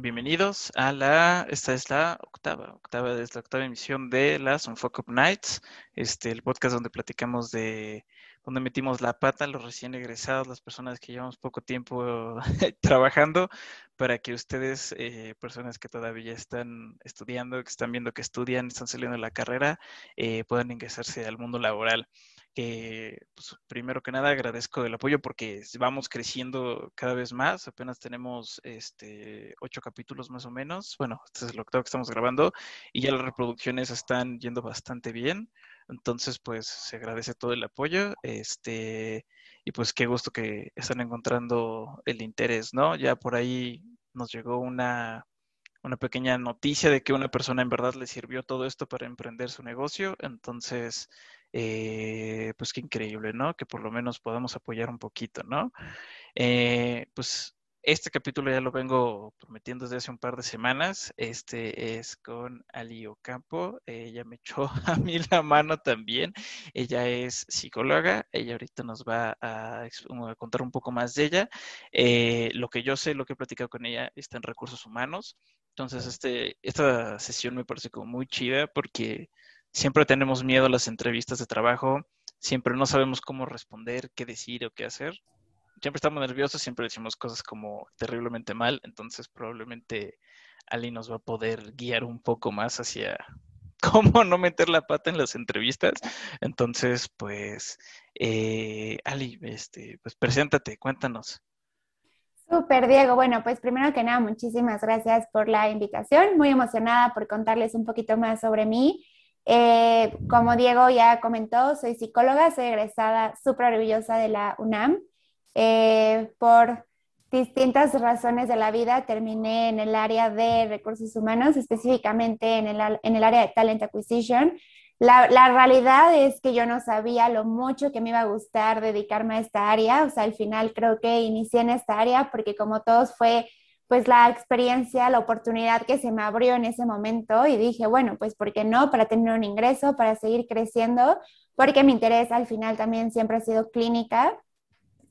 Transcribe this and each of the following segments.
bienvenidos a la, esta es la octava, octava, es la octava emisión de las Unfuck Up Nights, este, el podcast donde platicamos de, donde metimos la pata los recién egresados, las personas que llevamos poco tiempo trabajando, para que ustedes, eh, personas que todavía están estudiando, que están viendo que estudian, están saliendo de la carrera, eh, puedan ingresarse al mundo laboral que pues, primero que nada agradezco el apoyo porque vamos creciendo cada vez más. Apenas tenemos este ocho capítulos más o menos. Bueno, este es el octavo que estamos grabando y ya las reproducciones están yendo bastante bien. Entonces, pues se agradece todo el apoyo. Este, y pues qué gusto que están encontrando el interés, ¿no? Ya por ahí nos llegó una una pequeña noticia de que una persona en verdad le sirvió todo esto para emprender su negocio. Entonces, eh, pues qué increíble, ¿no? Que por lo menos podamos apoyar un poquito, ¿no? Eh, pues este capítulo ya lo vengo prometiendo desde hace un par de semanas. Este es con Ali Ocampo. Ella me echó a mí la mano también. Ella es psicóloga. Ella ahorita nos va a, contar un poco más de ella. Eh, lo que yo sé, lo que he platicado con ella, está en recursos humanos. Entonces, este, esta sesión me parece como muy chida porque Siempre tenemos miedo a las entrevistas de trabajo, siempre no sabemos cómo responder, qué decir o qué hacer. Siempre estamos nerviosos, siempre decimos cosas como terriblemente mal, entonces probablemente Ali nos va a poder guiar un poco más hacia cómo no meter la pata en las entrevistas. Entonces, pues, eh, Ali, este, pues preséntate, cuéntanos. Súper, Diego. Bueno, pues primero que nada, muchísimas gracias por la invitación. Muy emocionada por contarles un poquito más sobre mí. Eh, como Diego ya comentó, soy psicóloga, soy egresada súper orgullosa de la UNAM. Eh, por distintas razones de la vida terminé en el área de recursos humanos, específicamente en el, en el área de talent acquisition. La, la, realidad es que yo no sabía lo mucho que me iba a gustar dedicarme a esta área, o sea, al final creo que inicié en esta área porque como todos fue pues la experiencia, la oportunidad que se me abrió en ese momento y dije, bueno, pues ¿por qué no? Para tener un ingreso, para seguir creciendo, porque mi interés al final también siempre ha sido clínica,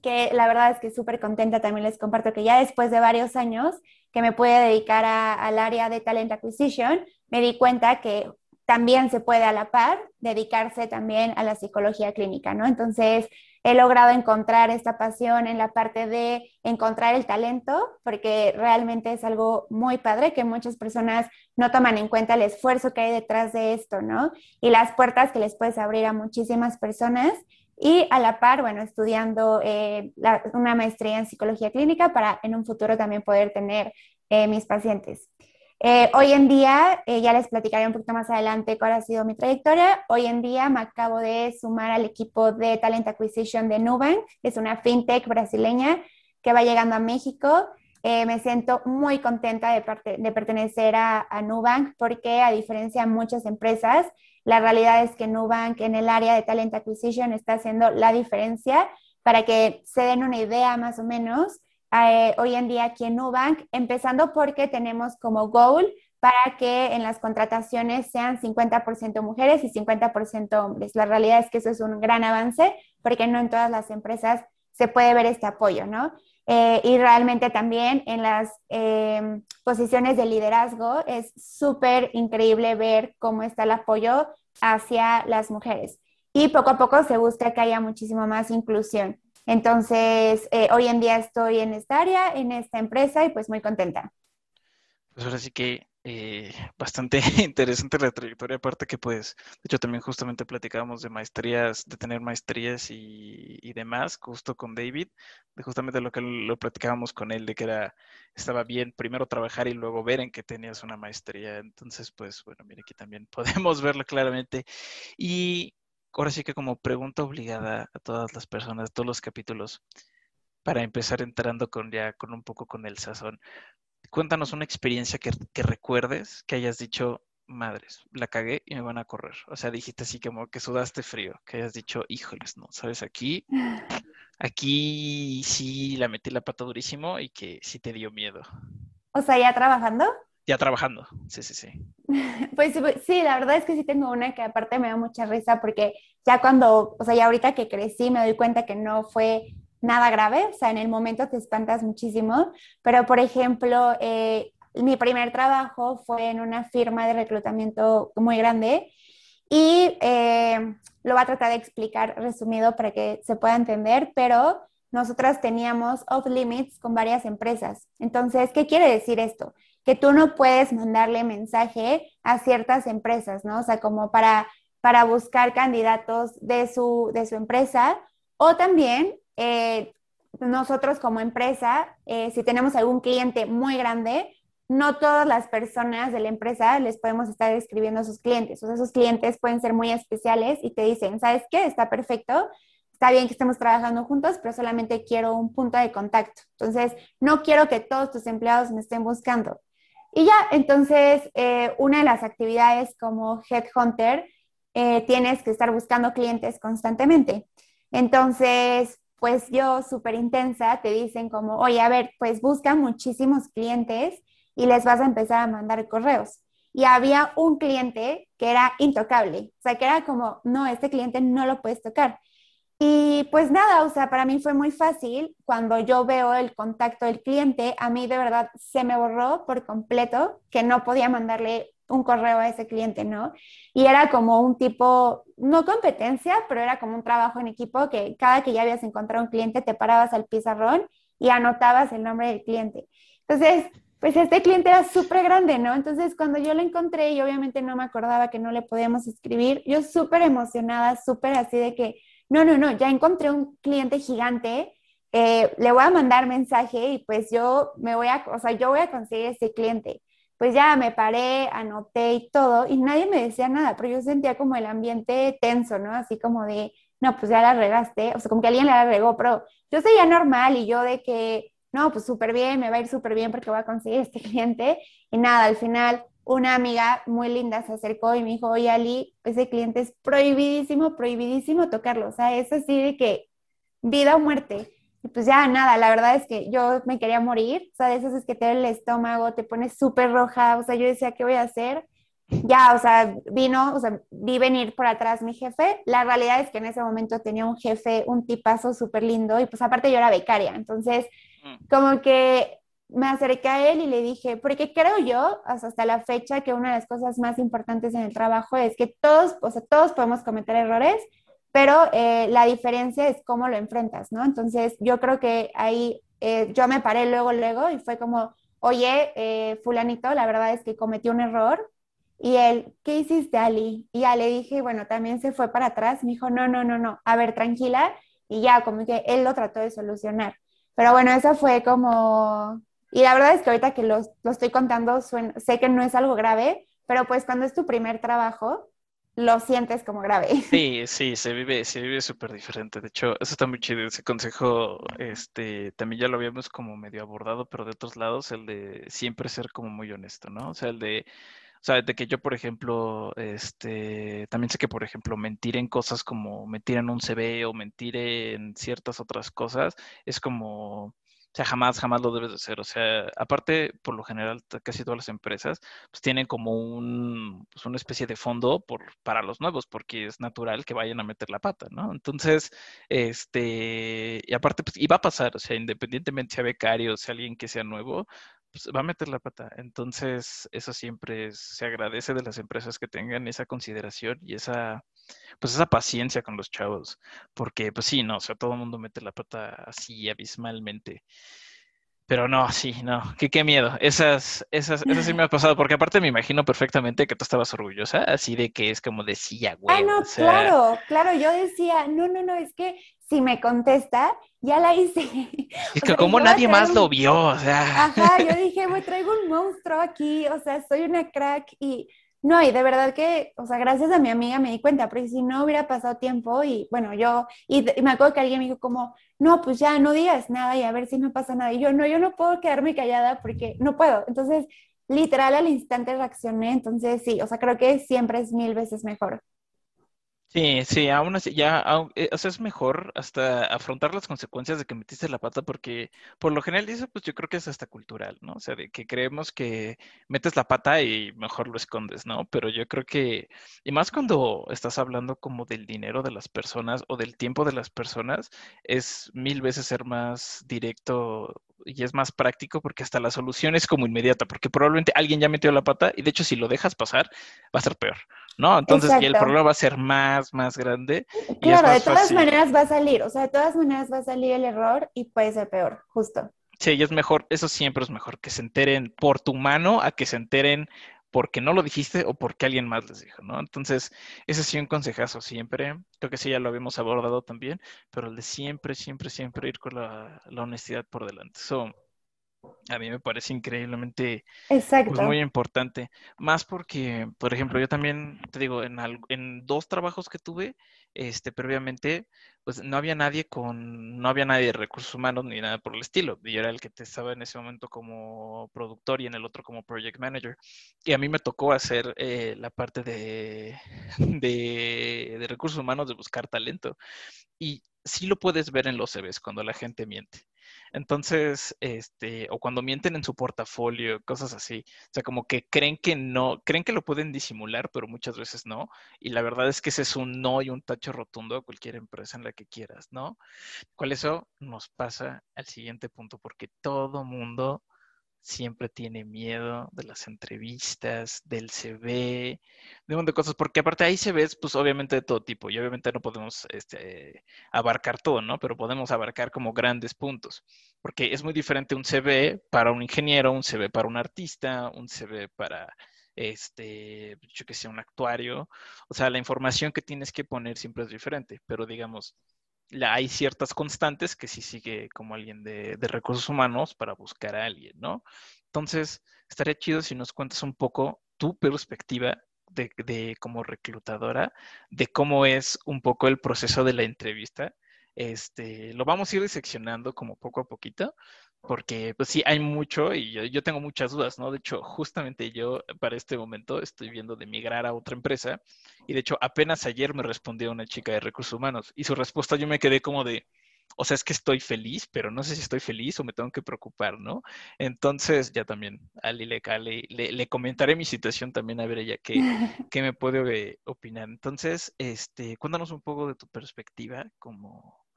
que la verdad es que súper contenta también les comparto que ya después de varios años que me pude dedicar al área de talent acquisition, me di cuenta que también se puede a la par dedicarse también a la psicología clínica, ¿no? Entonces, he logrado encontrar esta pasión en la parte de encontrar el talento, porque realmente es algo muy padre que muchas personas no toman en cuenta el esfuerzo que hay detrás de esto, ¿no? Y las puertas que les puedes abrir a muchísimas personas. Y a la par, bueno, estudiando eh, una maestría en psicología clínica para en un futuro también poder tener eh, mis pacientes. Eh, hoy en día, eh, ya les platicaré un poquito más adelante cuál ha sido mi trayectoria. Hoy en día me acabo de sumar al equipo de Talent Acquisition de Nubank, es una fintech brasileña que va llegando a México. Eh, me siento muy contenta de, pertenecer a, Nubank porque a diferencia de muchas empresas, la realidad es que Nubank en el área de Talent Acquisition está haciendo la diferencia para que se den una idea más o menos eh, hoy en día aquí en Nubank, empezando porque tenemos como goal para que en las contrataciones sean 50% mujeres y 50% hombres. La realidad es que eso es un gran avance porque no en todas las empresas se puede ver este apoyo, ¿no? Eh, y realmente también en las em, posiciones de liderazgo es súper increíble ver cómo está el apoyo hacia las mujeres. Y poco a poco se busca que haya muchísimo más inclusión. Entonces, eh, hoy en día estoy en esta área, en esta empresa y pues muy contenta. Pues ahora sí que eh, bastante interesante la trayectoria, aparte que pues, de hecho también justamente platicábamos de maestrías, de tener maestrías y, demás, justo con David, de justamente lo que lo platicábamos con él, de que era, estaba bien primero trabajar y luego ver en que tenías una maestría. Entonces, pues bueno, mire, aquí también podemos verlo claramente. Y ahora sí que como pregunta obligada a todas las personas, todos los capítulos, para empezar entrando con ya con un poco con el sazón. Cuéntanos una experiencia que, recuerdes, que hayas dicho, madres, la cagué y me van a correr. O sea, dijiste así como que sudaste frío, que hayas dicho, híjoles, no, sabes, aquí, aquí sí la metí la pata durísimo y que sí te dio miedo. O sea, ya trabajando. Ya trabajando, sí, sí, sí. Pues sí, la verdad es que sí tengo una que aparte me da mucha risa porque ya cuando, o sea, ya ahorita que crecí me doy cuenta que no fue nada grave, o sea, en el momento te espantas muchísimo, pero por ejemplo, eh, mi primer trabajo fue en una firma de reclutamiento muy grande y eh, lo va a tratar de explicar resumido para que se pueda entender, pero nosotras teníamos off limits con varias empresas. Entonces, ¿qué quiere decir esto? Que tú no puedes mandarle mensaje a ciertas empresas, ¿no? O sea, como para, para buscar candidatos de su, de su empresa o también eh, nosotros como empresa, eh, si tenemos algún cliente muy grande, no todas las personas de la empresa les podemos estar escribiendo a sus clientes. O sea, esos clientes pueden ser muy especiales y te dicen, ¿sabes qué? Está perfecto, está bien que estemos trabajando juntos, pero solamente quiero un punto de contacto. Entonces, no quiero que todos tus empleados me estén buscando. Y ya, entonces, eh, una de las actividades como Headhunter, eh, tienes que estar buscando clientes constantemente. Entonces, pues yo súper intensa, te dicen como, oye, a ver, pues busca muchísimos clientes y les vas a empezar a mandar correos. Y había un cliente que era intocable, o sea, que era como, no, este cliente no lo puedes tocar. Y pues nada, o sea, para mí fue muy fácil. Cuando yo veo el contacto del cliente, a mí de verdad se me borró por completo que no podía mandarle un correo a ese cliente, ¿no? Y era como un tipo, no competencia, pero era como un trabajo en equipo que cada que ya habías encontrado un cliente te parabas al pizarrón y anotabas el nombre del cliente. Entonces, pues este cliente era súper grande, ¿no? Entonces, cuando yo lo encontré y obviamente no me acordaba que no le podíamos escribir, yo súper emocionada, súper así de que, no, no, no, ya encontré un cliente gigante, eh, le voy a mandar mensaje y pues yo me voy a, o sea, yo voy a conseguir ese cliente pues ya me paré, anoté y todo, y nadie me decía nada, pero yo sentía como el ambiente tenso, ¿no? Así como de, no, pues ya la regaste, o sea, como que alguien la regó, pero yo seguía normal y yo de que, no, pues súper bien, me va a ir súper bien porque voy a conseguir este cliente, y nada, al final una amiga muy linda se acercó y me dijo, oye Ali, ese cliente es prohibidísimo, prohibidísimo tocarlo, o sea, es así de que vida o muerte. Y pues ya nada, la verdad es que yo me quería morir, o sea, de esas es que te da el estómago, te pones súper roja, o sea, yo decía, ¿qué voy a hacer? Ya, o sea, vino, o sea, vi venir por atrás mi jefe. La realidad es que en ese momento tenía un jefe, un tipazo súper lindo, y pues aparte yo era becaria, entonces mm. como que me acerqué a él y le dije, porque creo yo, hasta la fecha, que una de las cosas más importantes en el trabajo es que todos, o sea, todos podemos cometer errores, pero eh, la diferencia es cómo lo enfrentas, ¿no? Entonces, yo creo que ahí eh, yo me paré luego, luego y fue como, oye, eh, fulanito, la verdad es que cometí un error. Y él, ¿qué hiciste, Ali? Y ya le dije, bueno, también se fue para atrás. Me dijo, no, no, no, no, a ver, tranquila. Y ya, como que él lo trató de solucionar. Pero bueno, eso fue como... Y la verdad es que ahorita que lo, lo estoy contando, sé que no es algo grave, pero pues cuando es tu primer trabajo, lo sientes como grave. Sí, sí, se vive, se vive súper diferente. De hecho, eso está muy chido. Ese consejo, este, también ya lo habíamos como medio abordado, pero de otros lados, el de siempre ser como muy honesto, ¿no? O sea, el de, o sea, de que yo, por ejemplo, este, también sé que, por ejemplo, mentir en cosas como mentir en un CV o mentir en ciertas otras cosas, es como, sea, jamás, jamás lo debes de hacer. O sea, aparte, por lo general, casi todas las empresas, pues tienen como un, pues una especie de fondo por, para los nuevos, porque es natural que vayan a meter la pata, ¿no? Entonces, este, y aparte, pues, y va a pasar, o sea, independientemente sea becario, sea alguien que sea nuevo, pues va a meter la pata. Entonces, eso siempre se agradece de las empresas que tengan esa consideración y esa, pues esa paciencia con los chavos, porque pues sí, no, o sea, todo el mundo mete la pata así abismalmente. Pero no, sí, no, qué, qué miedo. Esas, esas, esas sí me ha pasado, porque aparte me imagino perfectamente que tú estabas orgullosa, así de que es como decía, güey. Ah, no, claro, claro, yo decía, no, no, no, es que si me contesta, ya la hice. Es que como nadie más lo vio, o sea. Ajá, yo dije, me traigo un monstruo aquí, o sea, soy una crack y no, y de verdad que, o sea, gracias a mi amiga me di cuenta, porque si no hubiera pasado tiempo y bueno, yo, y, me acuerdo que alguien me dijo como, no, pues ya no digas nada y a ver si no pasa nada. Y yo, no, yo no puedo quedarme callada porque no puedo. Entonces, literal al instante reaccioné, entonces sí, o sea, creo que siempre es mil veces mejor. Sí, sí, aún así, ya, eh, o sea, es mejor hasta afrontar las consecuencias de que metiste la pata, porque por lo general eso, pues yo creo que es hasta cultural, ¿no? O sea, de que creemos que metes la pata y mejor lo escondes, ¿no? Pero yo creo que, y más cuando estás hablando como del dinero de las personas o del tiempo de las personas, es mil veces ser más directo y es más práctico porque hasta la solución es como inmediata, porque probablemente alguien ya metió la pata y de hecho si lo dejas pasar va a ser peor, ¿no? Entonces y el problema va a ser más, más grande. Claro, de todas maneras va a salir, o sea, de todas maneras va a salir el error y puede ser peor, justo. Sí, y es mejor, eso siempre es mejor, que se enteren por tu mano a que se enteren porque no lo dijiste o porque alguien más les dijo, ¿no? Entonces, ese sí un consejazo siempre. Creo que sí ya lo habíamos abordado también, pero el de siempre, siempre, siempre ir con la, honestidad por delante. Eso a mí me parece increíblemente pues, muy importante. Más porque, por ejemplo, yo también, te digo, en, en dos trabajos que tuve, este, previamente, pues no había nadie con, no había nadie de recursos humanos ni nada por el estilo. Yo era el que te estaba en ese momento como productor y en el otro como project manager. Y a mí me tocó hacer eh, la parte de, de, de recursos humanos, de buscar talento. Y sí lo puedes ver en los CVs cuando la gente miente. Entonces, este, o cuando mienten en su portafolio, cosas así. O sea, como que creen que no, creen que lo pueden disimular, pero muchas veces no. Y la verdad es que ese es un no y un tacho rotundo a cualquier empresa en la que quieras, ¿no? ¿Cuál eso nos pasa al siguiente punto? Porque todo mundo siempre tiene miedo de las entrevistas, del CV, de un montón de cosas, porque aparte ahí se ves, pues obviamente de todo tipo, y obviamente no podemos este, abarcar todo, ¿no? Pero podemos abarcar como grandes puntos, porque es muy diferente un CV para un ingeniero, un CV para un artista, un CV para, este, yo que sé, un actuario, o sea, la información que tienes que poner siempre es diferente, pero digamos, hay ciertas constantes que sí sigue como alguien de, recursos humanos para buscar a alguien, ¿no? Entonces, estaría chido si nos cuentas un poco tu perspectiva de, de, como reclutadora, de cómo es un poco el proceso de la entrevista. Este, lo vamos a ir diseccionando como poco a poquito, porque pues sí, hay mucho y yo, tengo muchas dudas, ¿no? De hecho, justamente yo para este momento estoy viendo de migrar a otra empresa y de hecho apenas ayer me respondió una chica de recursos humanos y su respuesta yo me quedé como de, o sea, es que estoy feliz, pero no sé si estoy feliz o me tengo que preocupar, ¿no? Entonces ya también a Lileca le, le, comentaré mi situación también a ver ella qué, qué me puede opinar. Entonces, este, cuéntanos un poco de tu perspectiva como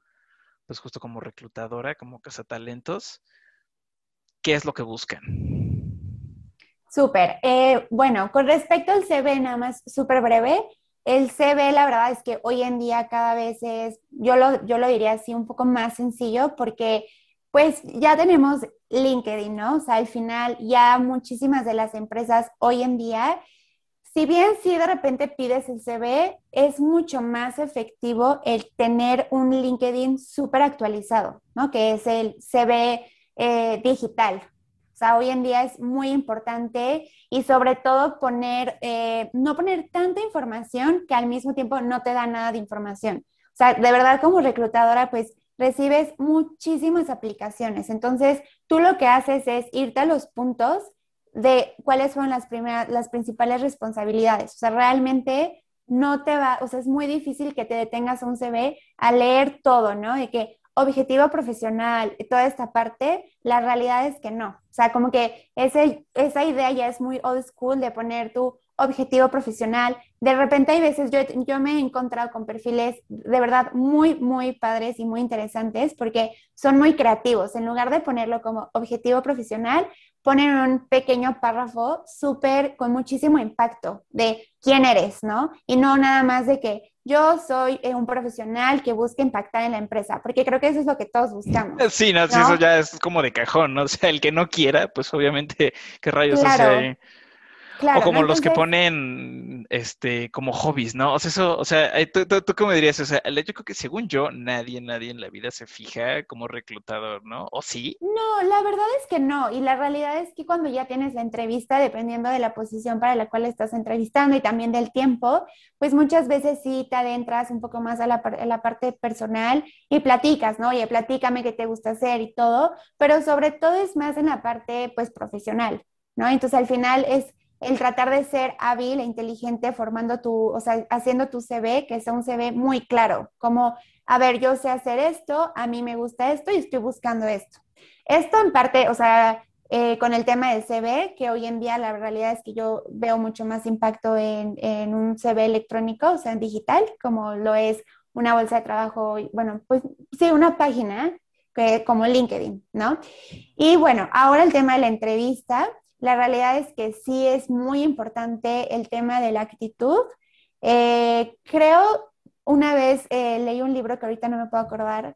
pues justo como reclutadora, como cazatalentos, ¿qué es lo que buscan? Súper. Eh, bueno, con respecto al CV, nada más súper breve, el CV la verdad es que hoy en día cada vez es, yo lo, yo lo diría así, un poco más sencillo porque pues ya tenemos LinkedIn, ¿no? O sea, al final ya muchísimas de las empresas hoy en día si bien si de repente pides el CV, es mucho más efectivo el tener un LinkedIn súper actualizado, ¿no? Que es el CV eh, digital. O sea, hoy en día es muy importante y sobre todo poner, eh, no poner tanta información que al mismo tiempo no te da nada de información. O sea, de verdad como reclutadora, pues recibes muchísimas aplicaciones. Entonces, tú lo que haces es irte a los puntos de cuáles fueron las primeras, las principales responsabilidades. O sea, realmente no te va, o sea, es muy difícil que te detengas a un CV a leer todo, ¿no? De que objetivo profesional, toda esta parte, la realidad es que no. O sea, como que ese, esa idea ya es muy old school de poner tu objetivo profesional. De repente hay veces, yo, yo me he encontrado con perfiles de verdad muy, muy padres y muy interesantes porque son muy creativos. En lugar de ponerlo como objetivo profesional, ponen un pequeño párrafo súper con muchísimo impacto de quién eres, ¿no? Y no nada más de que yo soy eh, un profesional que busca impactar en la empresa, porque creo que eso es lo que todos buscamos. Sí, no, eso ya es como de cajón, ¿no? O sea, el que no quiera, pues obviamente, ¿qué rayos hace ahí? O como los que ponen este como hobbies, ¿no? O sea, eso, o sea, ¿tú, tú, tú cómo dirías? O sea, yo creo que según yo, nadie, nadie en la vida se fija como reclutador, ¿no? ¿O sí? No, la verdad es que no. Y la realidad es que cuando ya tienes la entrevista, dependiendo de la posición para la cual estás entrevistando y también del tiempo, pues muchas veces sí te adentras un poco más a la, a la parte personal y platicas, ¿no? Oye, platícame qué te gusta hacer y todo, pero sobre todo es más en la parte, pues, profesional, ¿no? Entonces, al final es el tratar de ser hábil e inteligente formando tu, o sea, haciendo tu CV, que sea un CV muy claro, como, a ver, yo sé hacer esto, a mí me gusta esto y estoy buscando esto. Esto en parte, o sea, eh, con el tema del CV, que hoy en día la realidad es que yo veo mucho más impacto en, en un CV electrónico, o sea, en digital, como lo es una bolsa de trabajo, bueno, pues sí, una página que, como LinkedIn, ¿no? Y bueno, ahora el tema de la entrevista. La realidad es que sí es muy importante el tema de la actitud. Eh, creo, una vez eh, leí un libro que ahorita no me puedo acordar,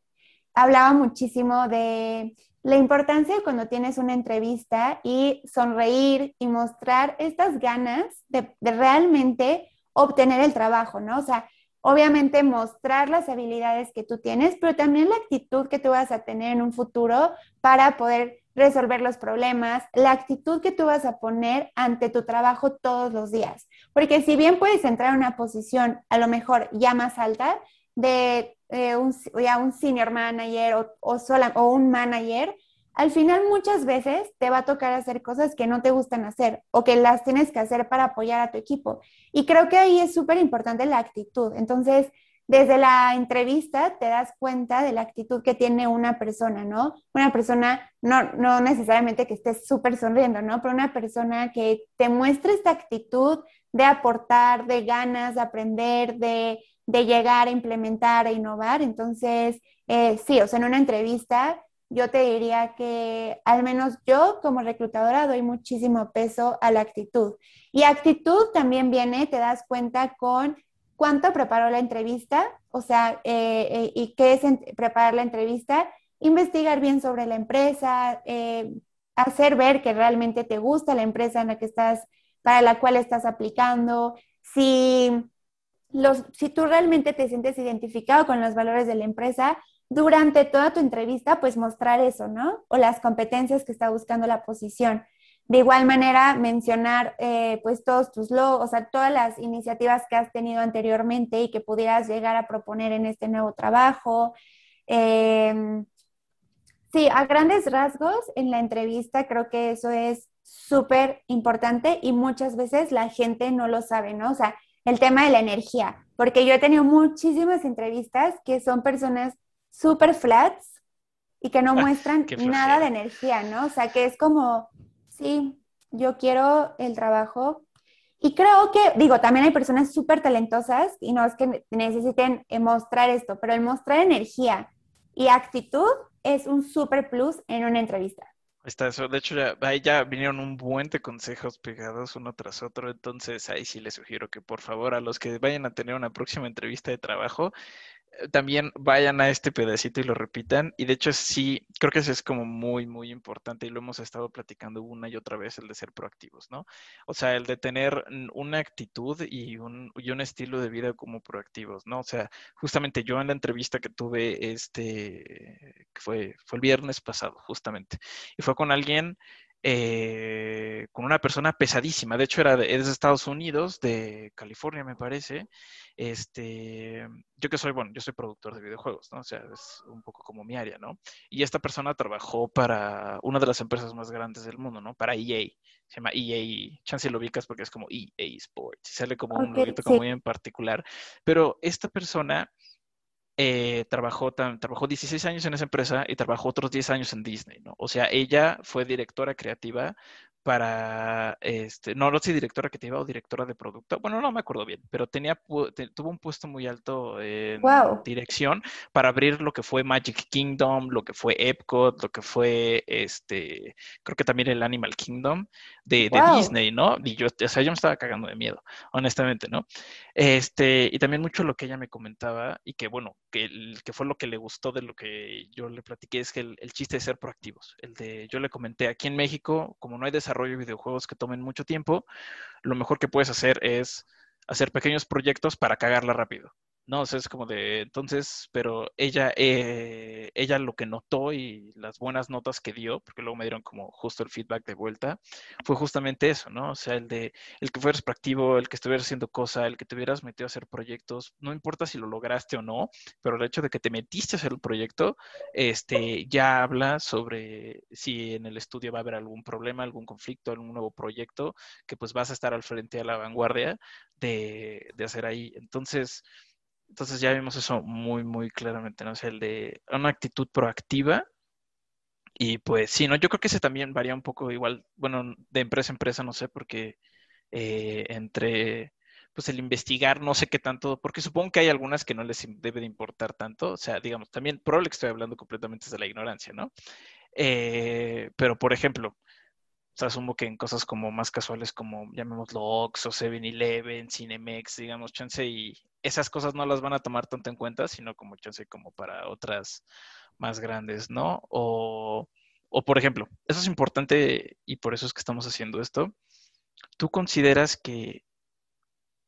hablaba muchísimo de la importancia de cuando tienes una entrevista y sonreír y mostrar estas ganas de, de realmente obtener el trabajo, ¿no? O sea, obviamente mostrar las habilidades que tú tienes, pero también la actitud que tú vas a tener en un futuro para poder resolver los problemas, la actitud que tú vas a poner ante tu trabajo todos los días. Porque si bien puedes entrar en una posición a lo mejor ya más alta de eh, un, ya un senior manager o, o, sola, o un manager, al final muchas veces te va a tocar hacer cosas que no te gustan hacer o que las tienes que hacer para apoyar a tu equipo. Y creo que ahí es súper importante la actitud. Entonces, desde la entrevista te das cuenta de la actitud que tiene una persona, ¿no? Una persona, no, no necesariamente que esté súper sonriendo, ¿no? Pero una persona que te muestre esta actitud de aportar, de ganas, de aprender, de, de llegar a implementar, a innovar. Entonces, eh, sí, o sea, en una entrevista yo te diría que al menos yo como reclutadora doy muchísimo peso a la actitud. Y actitud también viene, te das cuenta con cuánto preparó la entrevista, o sea, eh, eh, y qué es preparar la entrevista, investigar bien sobre la empresa, eh, hacer ver que realmente te gusta la empresa en la que estás, para la cual estás aplicando, si, los, si tú realmente te sientes identificado con los valores de la empresa, durante toda tu entrevista, pues mostrar eso, ¿no? O las competencias que está buscando la posición. De igual manera, mencionar eh, pues todos tus logos, o sea, todas las iniciativas que has tenido anteriormente y que pudieras llegar a proponer en este nuevo trabajo. Em, sí, a grandes rasgos en la entrevista creo que eso es súper importante y muchas veces la gente no lo sabe, ¿no? O sea, el tema de la energía, porque yo he tenido muchísimas entrevistas que son personas super flats y que no muestran nada de energía, ¿no? O sea, que es como, sí, yo quiero el trabajo. Y creo que, digo, también hay personas súper talentosas y no es que necesiten eh, mostrar esto, pero el mostrar energía y actitud es un super plus en una entrevista. Está eso. De hecho, ya, ahí ya vinieron un buen de consejos pegados uno tras otro. Entonces, ahí sí les sugiero que por favor a los que vayan a tener una próxima entrevista de trabajo, también vayan a este pedacito y lo repitan. Y de hecho, sí, creo que eso es como muy, muy importante y lo hemos estado platicando una y otra vez, el de ser proactivos, ¿no? O sea, el de tener una actitud y un, y un estilo de vida como proactivos, ¿no? O sea, justamente yo en la entrevista que tuve, este, fue, fue el viernes pasado, justamente, y fue con alguien eh, con una persona pesadísima. De hecho, era de, es de Estados Unidos, de California, me parece. Este, yo que soy, bueno, yo soy productor de videojuegos, ¿no? O sea, es un poco como mi área, ¿no? Y esta persona trabajó para una de las empresas más grandes del mundo, ¿no? Para EA. Se llama EA, chance lo ubicas porque es como EA Sports. Sale como un loguito como muy en particular. Pero esta persona eh, trabajó, trabajó 16 años en esa empresa y trabajó otros 10 años en Disney, ¿no? O sea, ella fue directora creativa para, este, no, no sé, directora creativa o directora de producto, bueno, no me acuerdo bien, pero tenía, tuvo un puesto muy alto en dirección para abrir lo que fue Magic Kingdom, lo que fue Epcot, lo que fue, este, creo que también el Animal Kingdom de, Disney, ¿no? Y yo, o sea, yo me estaba cagando de miedo, honestamente, ¿no? Este, y también mucho lo que ella me comentaba y que, bueno, que, que fue lo que le gustó de lo que yo le platiqué, es que el, el chiste de ser proactivos, el de, yo le comenté, aquí en México, como no hay desarrollo, de videojuegos que tomen mucho tiempo, lo mejor que puedes hacer es hacer pequeños proyectos para cagarla rápido. No, o sea, es como de, entonces, pero ella, eh, ella lo que notó y las buenas notas que dio, porque luego me dieron como justo el feedback de vuelta, fue justamente eso, ¿no? O sea, el de, el que fueras proactivo, el que estuvieras haciendo cosas, el que te hubieras metido a hacer proyectos, no importa si lo lograste o no, pero el hecho de que te metiste a hacer el proyecto, este, ya habla sobre si en el estudio va a haber algún problema, algún conflicto, algún nuevo proyecto, que pues vas a estar al frente a la vanguardia de, de hacer ahí. Entonces, entonces ya vimos eso muy, muy claramente, ¿no? O sea, el de una actitud proactiva. Y pues sí, ¿no? Yo creo que ese también varía un poco igual, bueno, de empresa a empresa, no sé, porque eh, entre pues el investigar, no sé qué tanto, porque supongo que hay algunas que no les debe de importar tanto, o sea, digamos, también, probable que estoy hablando completamente desde la ignorancia, ¿no? Eh, pero, por ejemplo, asumo que en cosas como más casuales como llamémoslo Ox o 7-Eleven, Cinemex, digamos, chance, y esas cosas no las van a tomar tanto en cuenta, sino como chance como para otras más grandes, ¿no? O, o por ejemplo, eso es importante y por eso es que estamos haciendo esto. ¿Tú consideras que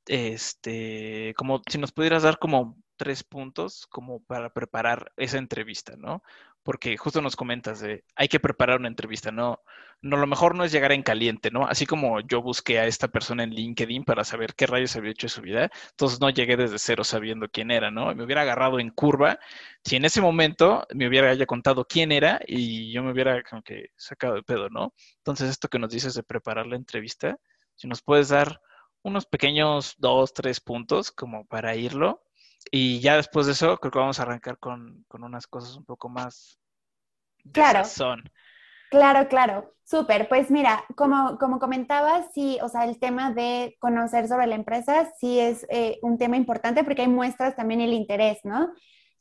este, como si nos pudieras dar como tres puntos como para preparar esa entrevista, ¿no? Porque justo nos comentas de, hay que preparar una entrevista, ¿no? No, lo mejor no es llegar en caliente, ¿no? Así como yo busqué a esta persona en LinkedIn para saber qué rayos había hecho de su vida, entonces no llegué desde cero sabiendo quién era, ¿no? Me hubiera agarrado en curva, si en ese momento me hubiera ya contado quién era y yo me hubiera como que sacado de pedo, ¿no? Entonces esto que nos dices de preparar la entrevista, si nos puedes dar unos pequeños dos, tres puntos como para irlo. Y ya después de eso, creo que vamos a arrancar con, unas cosas un poco más claro. Claro, claro. Súper. Pues mira, como, como comentabas, sí, o sea, el tema de conocer sobre la empresa sí es eh, un tema importante porque hay muestras también el interés, ¿no?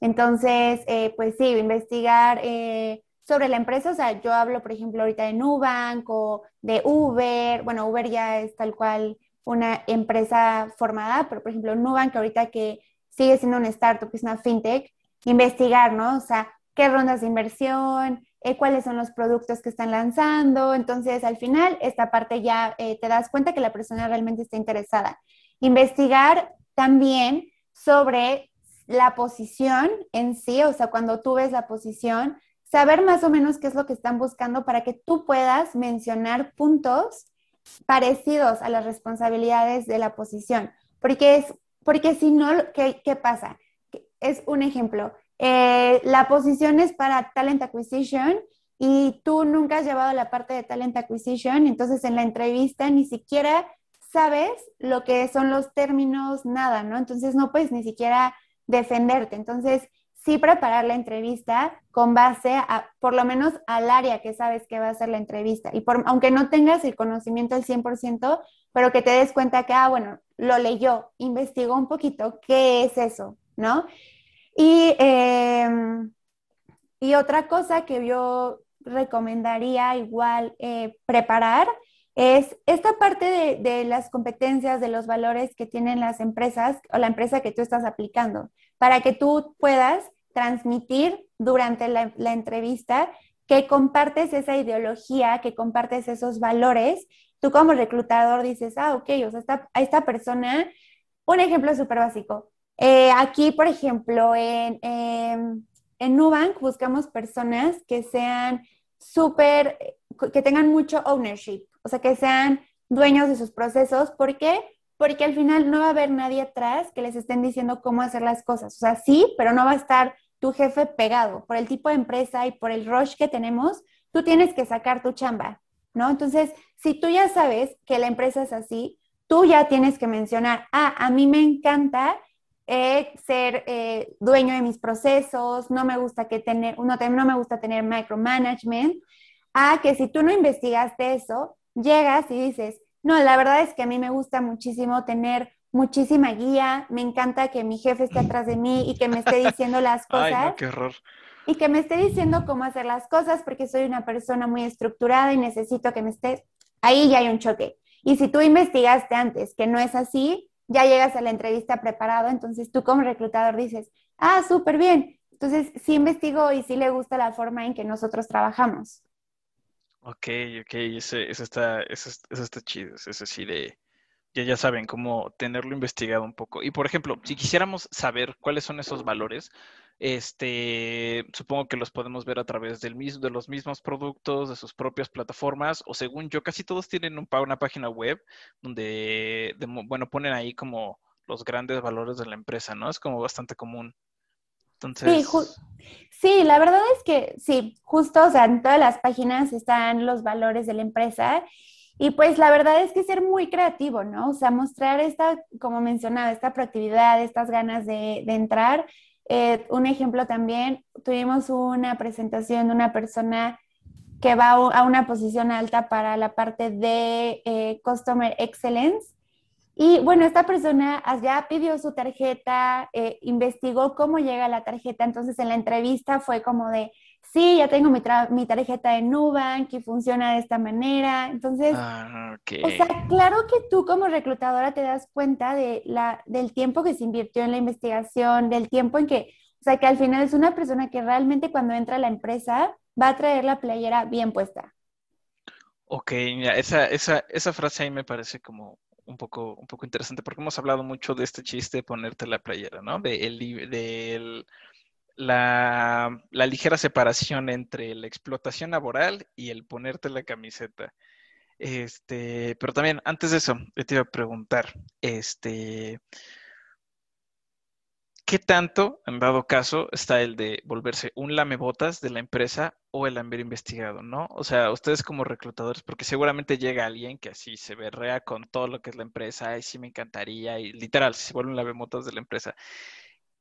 Entonces, eh, pues sí, investigar eh, sobre la empresa, o sea, yo hablo, por ejemplo, ahorita de Nubank o de Uber, bueno, Uber ya es tal cual una empresa formada, pero por ejemplo, Nubank, ahorita que sigue siendo una startup, es una fintech, investigar, ¿no? O sea, qué rondas de inversión, eh, cuáles son los productos que están lanzando. Entonces, al final, esta parte ya eh, te das cuenta que la persona realmente está interesada. Investigar también sobre la posición en sí, o sea, cuando tú ves la posición, saber más o menos qué es lo que están buscando para que tú puedas mencionar puntos parecidos a las responsabilidades de la posición. Porque, es, porque si no, ¿qué, pasa? Es un ejemplo. Eh, la posición es para talent acquisition y tú nunca has llevado la parte de talent acquisition, entonces en la entrevista ni siquiera sabes lo que son los términos, nada, ¿no? Entonces no puedes ni siquiera defenderte. Entonces, sí preparar la entrevista con base a, por lo menos al área que sabes que va a ser la entrevista. Y por, aunque no tengas el conocimiento al 100%, pero que te des cuenta que, ah, bueno, lo leyó, investigó un poquito, ¿qué es eso? ¿No? Y, em, y otra cosa que yo recomendaría igual eh, preparar es esta parte de, de, las competencias, de los valores que tienen las empresas o la empresa que tú estás aplicando, para que tú puedas transmitir durante la, entrevista que compartes esa ideología, que compartes esos valores. Tú como reclutador dices, ah, ok, o sea, esta, a esta persona, un ejemplo súper básico. Eh, aquí, por ejemplo, en, en Nubank buscamos personas que sean súper, que tengan mucho ownership, o sea, que sean dueños de sus procesos. ¿Por qué? Porque al final no va a haber nadie atrás que les estén diciendo cómo hacer las cosas. O sea, sí, pero no va a estar tu jefe pegado. Por el tipo de empresa y por el rush que tenemos, tú tienes que sacar tu chamba, ¿no? Entonces, si tú ya sabes que la empresa es así, tú ya tienes que mencionar, ah, a mí me encanta eh, ser eh, dueño de mis procesos, no me gusta que tener, no, no me gusta tener micromanagement. Ah, que si tú no investigaste eso, llegas y dices, no, la verdad es que a mí me gusta muchísimo tener muchísima guía, me encanta que mi jefe esté atrás de mí y que me esté diciendo las cosas. Ay, qué horror. Y que me esté diciendo cómo hacer las cosas porque soy una persona muy estructurada y necesito que me estés... Ahí ya hay un choque. Y si tú investigaste antes que no es así, ya llegas a la entrevista preparado, entonces tú como reclutador dices, ah, súper bien. Entonces sí investigo y sí le gusta la forma en que nosotros trabajamos. Ok, ok, ese, está, ese, está chido, ese sí de ya, ya saben cómo tenerlo investigado un poco. Y por ejemplo, si quisiéramos saber cuáles son esos valores, este, supongo que los podemos ver a través del mismo, de los mismos productos, de sus propias plataformas, o según yo, casi todos tienen un, una página web donde, bueno, ponen ahí como los grandes valores de la empresa, ¿no? Es como bastante común. Sí, sí, la verdad es que sí, justo, o sea, en todas las páginas están los valores de la empresa y pues la verdad es que ser muy creativo, ¿no? O sea, mostrar esta, como mencionaba, esta proactividad, estas ganas de, entrar. Eh, un ejemplo también, tuvimos una presentación de una persona que va a una posición alta para la parte de eh, Customer Excellence Y bueno, esta persona ya pidió su tarjeta, eh, investigó cómo llega la tarjeta, entonces en la entrevista fue como de, sí, ya tengo mi, mi tarjeta de Nubank y funciona de esta manera. Entonces, Ah, o sea, claro que tú como reclutadora te das cuenta de la, del tiempo que se invirtió en la investigación, del tiempo en que, o sea, que al final es una persona que realmente cuando entra a la empresa va a traer la playera bien puesta. Ok, mira, esa, esa, esa frase ahí me parece como un poco, un poco interesante porque hemos hablado mucho de este chiste de ponerte la playera, ¿no? De, el, del- la, la ligera separación entre la explotación laboral y el ponerte la camiseta. Este, pero también, antes de eso, yo te iba a preguntar, este, ¿qué tanto, en dado caso, está el de volverse un lamebotas de la empresa o el haber investigado, ¿no? O sea, ustedes como reclutadores, porque seguramente llega alguien que así se berrea con todo lo que es la empresa, y sí me encantaría, y literal, se vuelve un lamebotas de la empresa,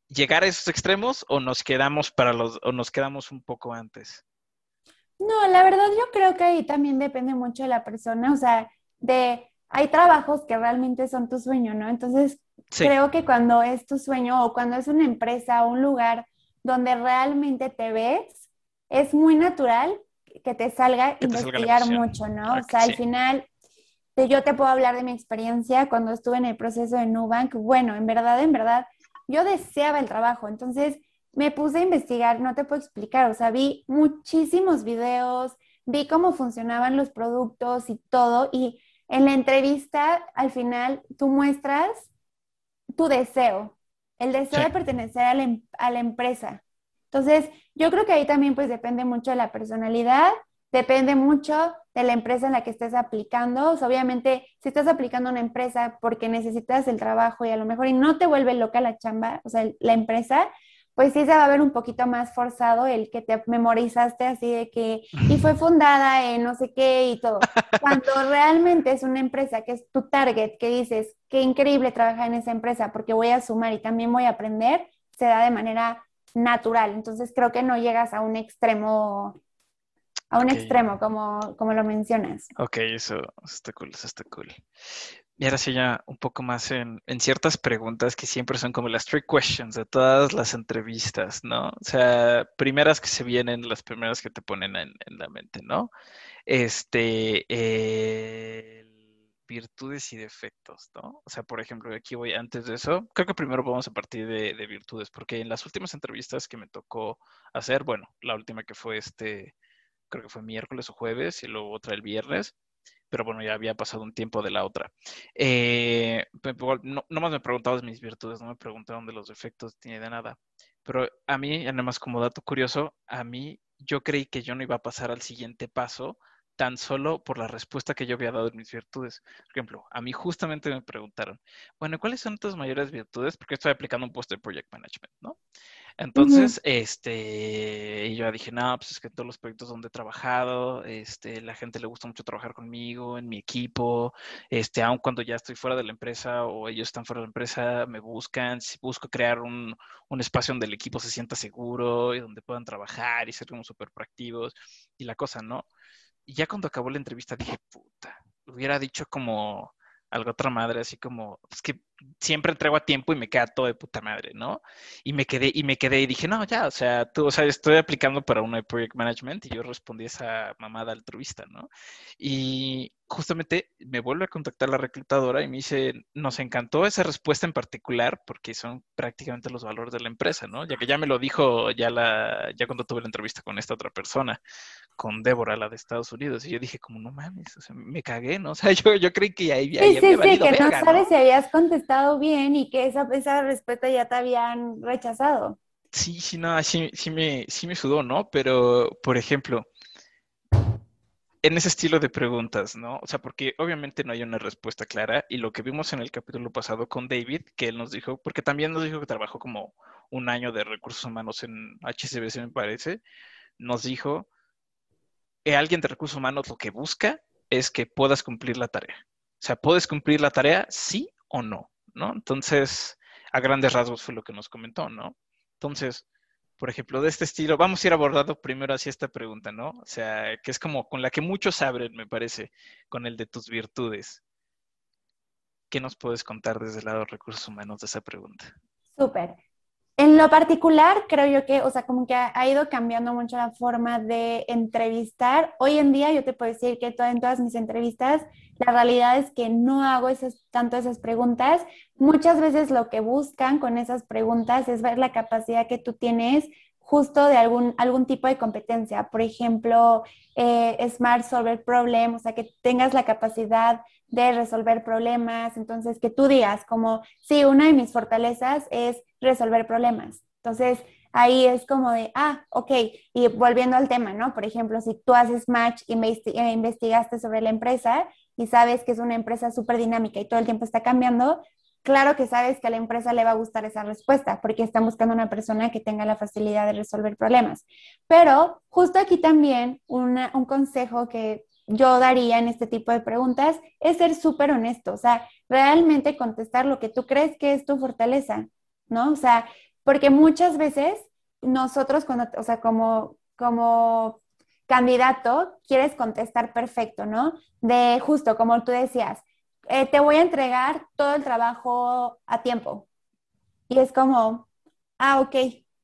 ¿llegar a esos extremos o nos quedamos para los, o nos quedamos un poco antes? No, la verdad yo creo que ahí también depende mucho de la persona, o sea, de, hay trabajos que realmente son tu sueño, ¿no? Entonces, Sí, creo que cuando es tu sueño o cuando es una empresa o un lugar donde realmente te ves, es muy natural que te salga que te salga investigar mucho, ¿no? O Ok, sea, al sí. final, te- yo te puedo hablar de mi experiencia cuando estuve en el proceso de Nubank. Bueno, en verdad, en verdad, yo deseaba el trabajo, entonces me puse a investigar, no te puedo explicar, o sea, vi muchísimos videos, vi cómo funcionaban los productos y todo, y en la entrevista, al final, tú muestras tu deseo, el deseo Sí. de pertenecer a la, em- a la empresa. Entonces, yo creo que ahí también pues depende mucho de la personalidad, depende mucho de la empresa en la que estés aplicando. O sea, obviamente, si estás aplicando a una empresa porque necesitas el trabajo y a lo mejor y no te vuelve loca la chamba, o sea, la empresa, pues sí se va a ver un poquito más forzado el que te memorizaste así de que, y fue fundada en no sé qué y todo. Cuando realmente es una empresa que es tu target, que dices, qué increíble trabajar en esa empresa porque voy a sumar y también voy a aprender, se da de manera natural. Entonces creo que no llegas a un extremo, a un extremo como, como lo mencionas. ok, eso está cool, eso está cool. Y ahora sí ya un poco más en, en ciertas preguntas que siempre son como las trick questions de todas las entrevistas, ¿no? O sea, primeras que se vienen, las primeras que te ponen en, en la mente, ¿no? Este, eh, virtudes y defectos, ¿no? O sea, por ejemplo, aquí voy antes de eso, creo que primero vamos a partir de, de virtudes, porque en las últimas entrevistas que me tocó hacer, bueno, la última que fue este, creo que fue miércoles o jueves y luego otra el viernes, pero bueno, ya había pasado un tiempo de la otra. Eh, igual, no, nomás me preguntaban de mis virtudes, no me preguntaron de los defectos ni de nada. Pero a mí, además como dato curioso, a mí yo creí que yo no iba a pasar al siguiente paso tan solo por la respuesta que yo había dado en mis virtudes. Por ejemplo, a mí justamente me preguntaron, bueno, ¿cuáles son tus mayores virtudes? Porque estoy aplicando un puesto de project management, ¿no? Entonces, este, y yo dije, no, pues es que en todos los proyectos donde he trabajado, este, la gente le gusta mucho trabajar conmigo, en mi equipo, este, aun cuando ya estoy fuera de la empresa o ellos están fuera de la empresa, me buscan, si busco crear un, un espacio donde el equipo se sienta seguro y donde puedan trabajar y ser como súper proactivos y la cosa, ¿no? Y ya cuando acabó la entrevista dije, puta, hubiera dicho como algo otra madre, así como, es que siempre entrego a tiempo y me queda todo de puta madre, ¿no? Y me quedé, y me quedé y dije, no, ya, o sea, tú, o sea, estoy aplicando para una de Project Management y yo respondí esa mamada altruista, ¿no? Y justamente me vuelve a contactar la reclutadora y me dice, nos encantó esa respuesta en particular porque son prácticamente los valores de la empresa, ¿no? Ya que ya me lo dijo ya la, ya cuando tuve la entrevista con esta otra persona con Débora, la de Estados Unidos. Y yo dije, como, no mames, o sea, me cagué, ¿no? O sea, yo, yo creí que ahí, Sí, había sí, sí, valido que no verga, sabes ¿no? si habías contestado bien y que esa, esa respuesta ya te habían rechazado. Sí, sí, no, sí, sí me, sí me sudó, ¿no? Pero, por ejemplo, en ese estilo de preguntas, ¿no? O sea, porque obviamente no hay una respuesta clara y lo que vimos en el capítulo pasado con David, que él nos dijo, porque también nos dijo que trabajó como un año de recursos humanos en HCBC, me parece, nos dijo que alguien de recursos humanos lo que busca es que puedas cumplir la tarea. O sea, ¿puedes cumplir la tarea sí o no? ¿No? Entonces, a grandes rasgos fue lo que nos comentó, ¿no? Entonces, por ejemplo, de este estilo, vamos a ir abordando primero así esta pregunta, ¿no? O sea, que es como con la que muchos abren, me parece, con el de tus virtudes. ¿qué nos puedes contar desde el lado de recursos humanos de esa pregunta? Súper. En lo particular, creo yo que, o sea, como que ha, ido cambiando mucho la forma de entrevistar. Hoy en día yo te puedo decir que en todas mis entrevistas, la realidad es que no hago esas, tanto esas preguntas. Muchas veces lo que buscan con esas preguntas es ver la capacidad que tú tienes justo de algún, algún tipo de competencia. Por ejemplo, eh, Smart Solver Problem, o sea, que tengas la capacidad de resolver problemas. Entonces, que tú digas como, sí, una de mis fortalezas es resolver problemas. Entonces, ahí es como de, ah, ok, y volviendo al tema, ¿no? Por ejemplo, si tú haces match y eh, investigaste sobre la empresa y sabes que es una empresa súper dinámica y todo el tiempo está cambiando, claro que sabes que a la empresa le va a gustar esa respuesta porque están buscando una persona que tenga la facilidad de resolver problemas. Pero justo aquí también un consejo que yo daría en este tipo de preguntas es ser súper honesto, o sea, realmente contestar lo que tú crees que es tu fortaleza, ¿no? O sea, porque muchas veces nosotros, cuando, o sea, como, como candidato, quieres contestar perfecto, ¿no? De justo, como tú decías, eh, te voy a entregar todo el trabajo a tiempo. Y es como, ah, ok,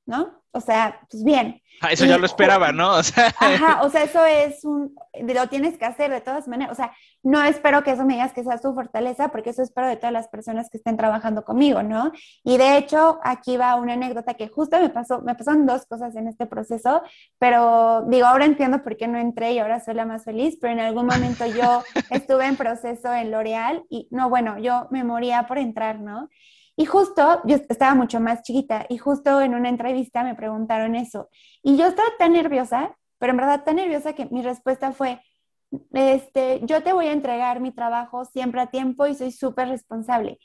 ¿no? O sea, pues bien. Ah, eso ya lo esperaba, ¿no? O sea... Ajá, o sea, eso es un, lo tienes que hacer de todas maneras. O sea, no espero que eso me digas que sea tu fortaleza, porque eso espero de todas las personas que estén trabajando conmigo, ¿no? Y de hecho, aquí va una anécdota que justo me pasó, me pasaron dos cosas en este proceso, pero digo, ahora entiendo por qué no entré y ahora soy la más feliz, pero en algún momento yo estuve en proceso en L'Oreal y no, bueno, yo me moría por entrar, ¿no? Y justo, yo estaba mucho más chiquita y justo en una entrevista me preguntaron eso. Y yo estaba tan nerviosa, pero en verdad tan nerviosa que mi respuesta fue, este, yo te voy a entregar mi trabajo siempre a tiempo y soy súper responsable.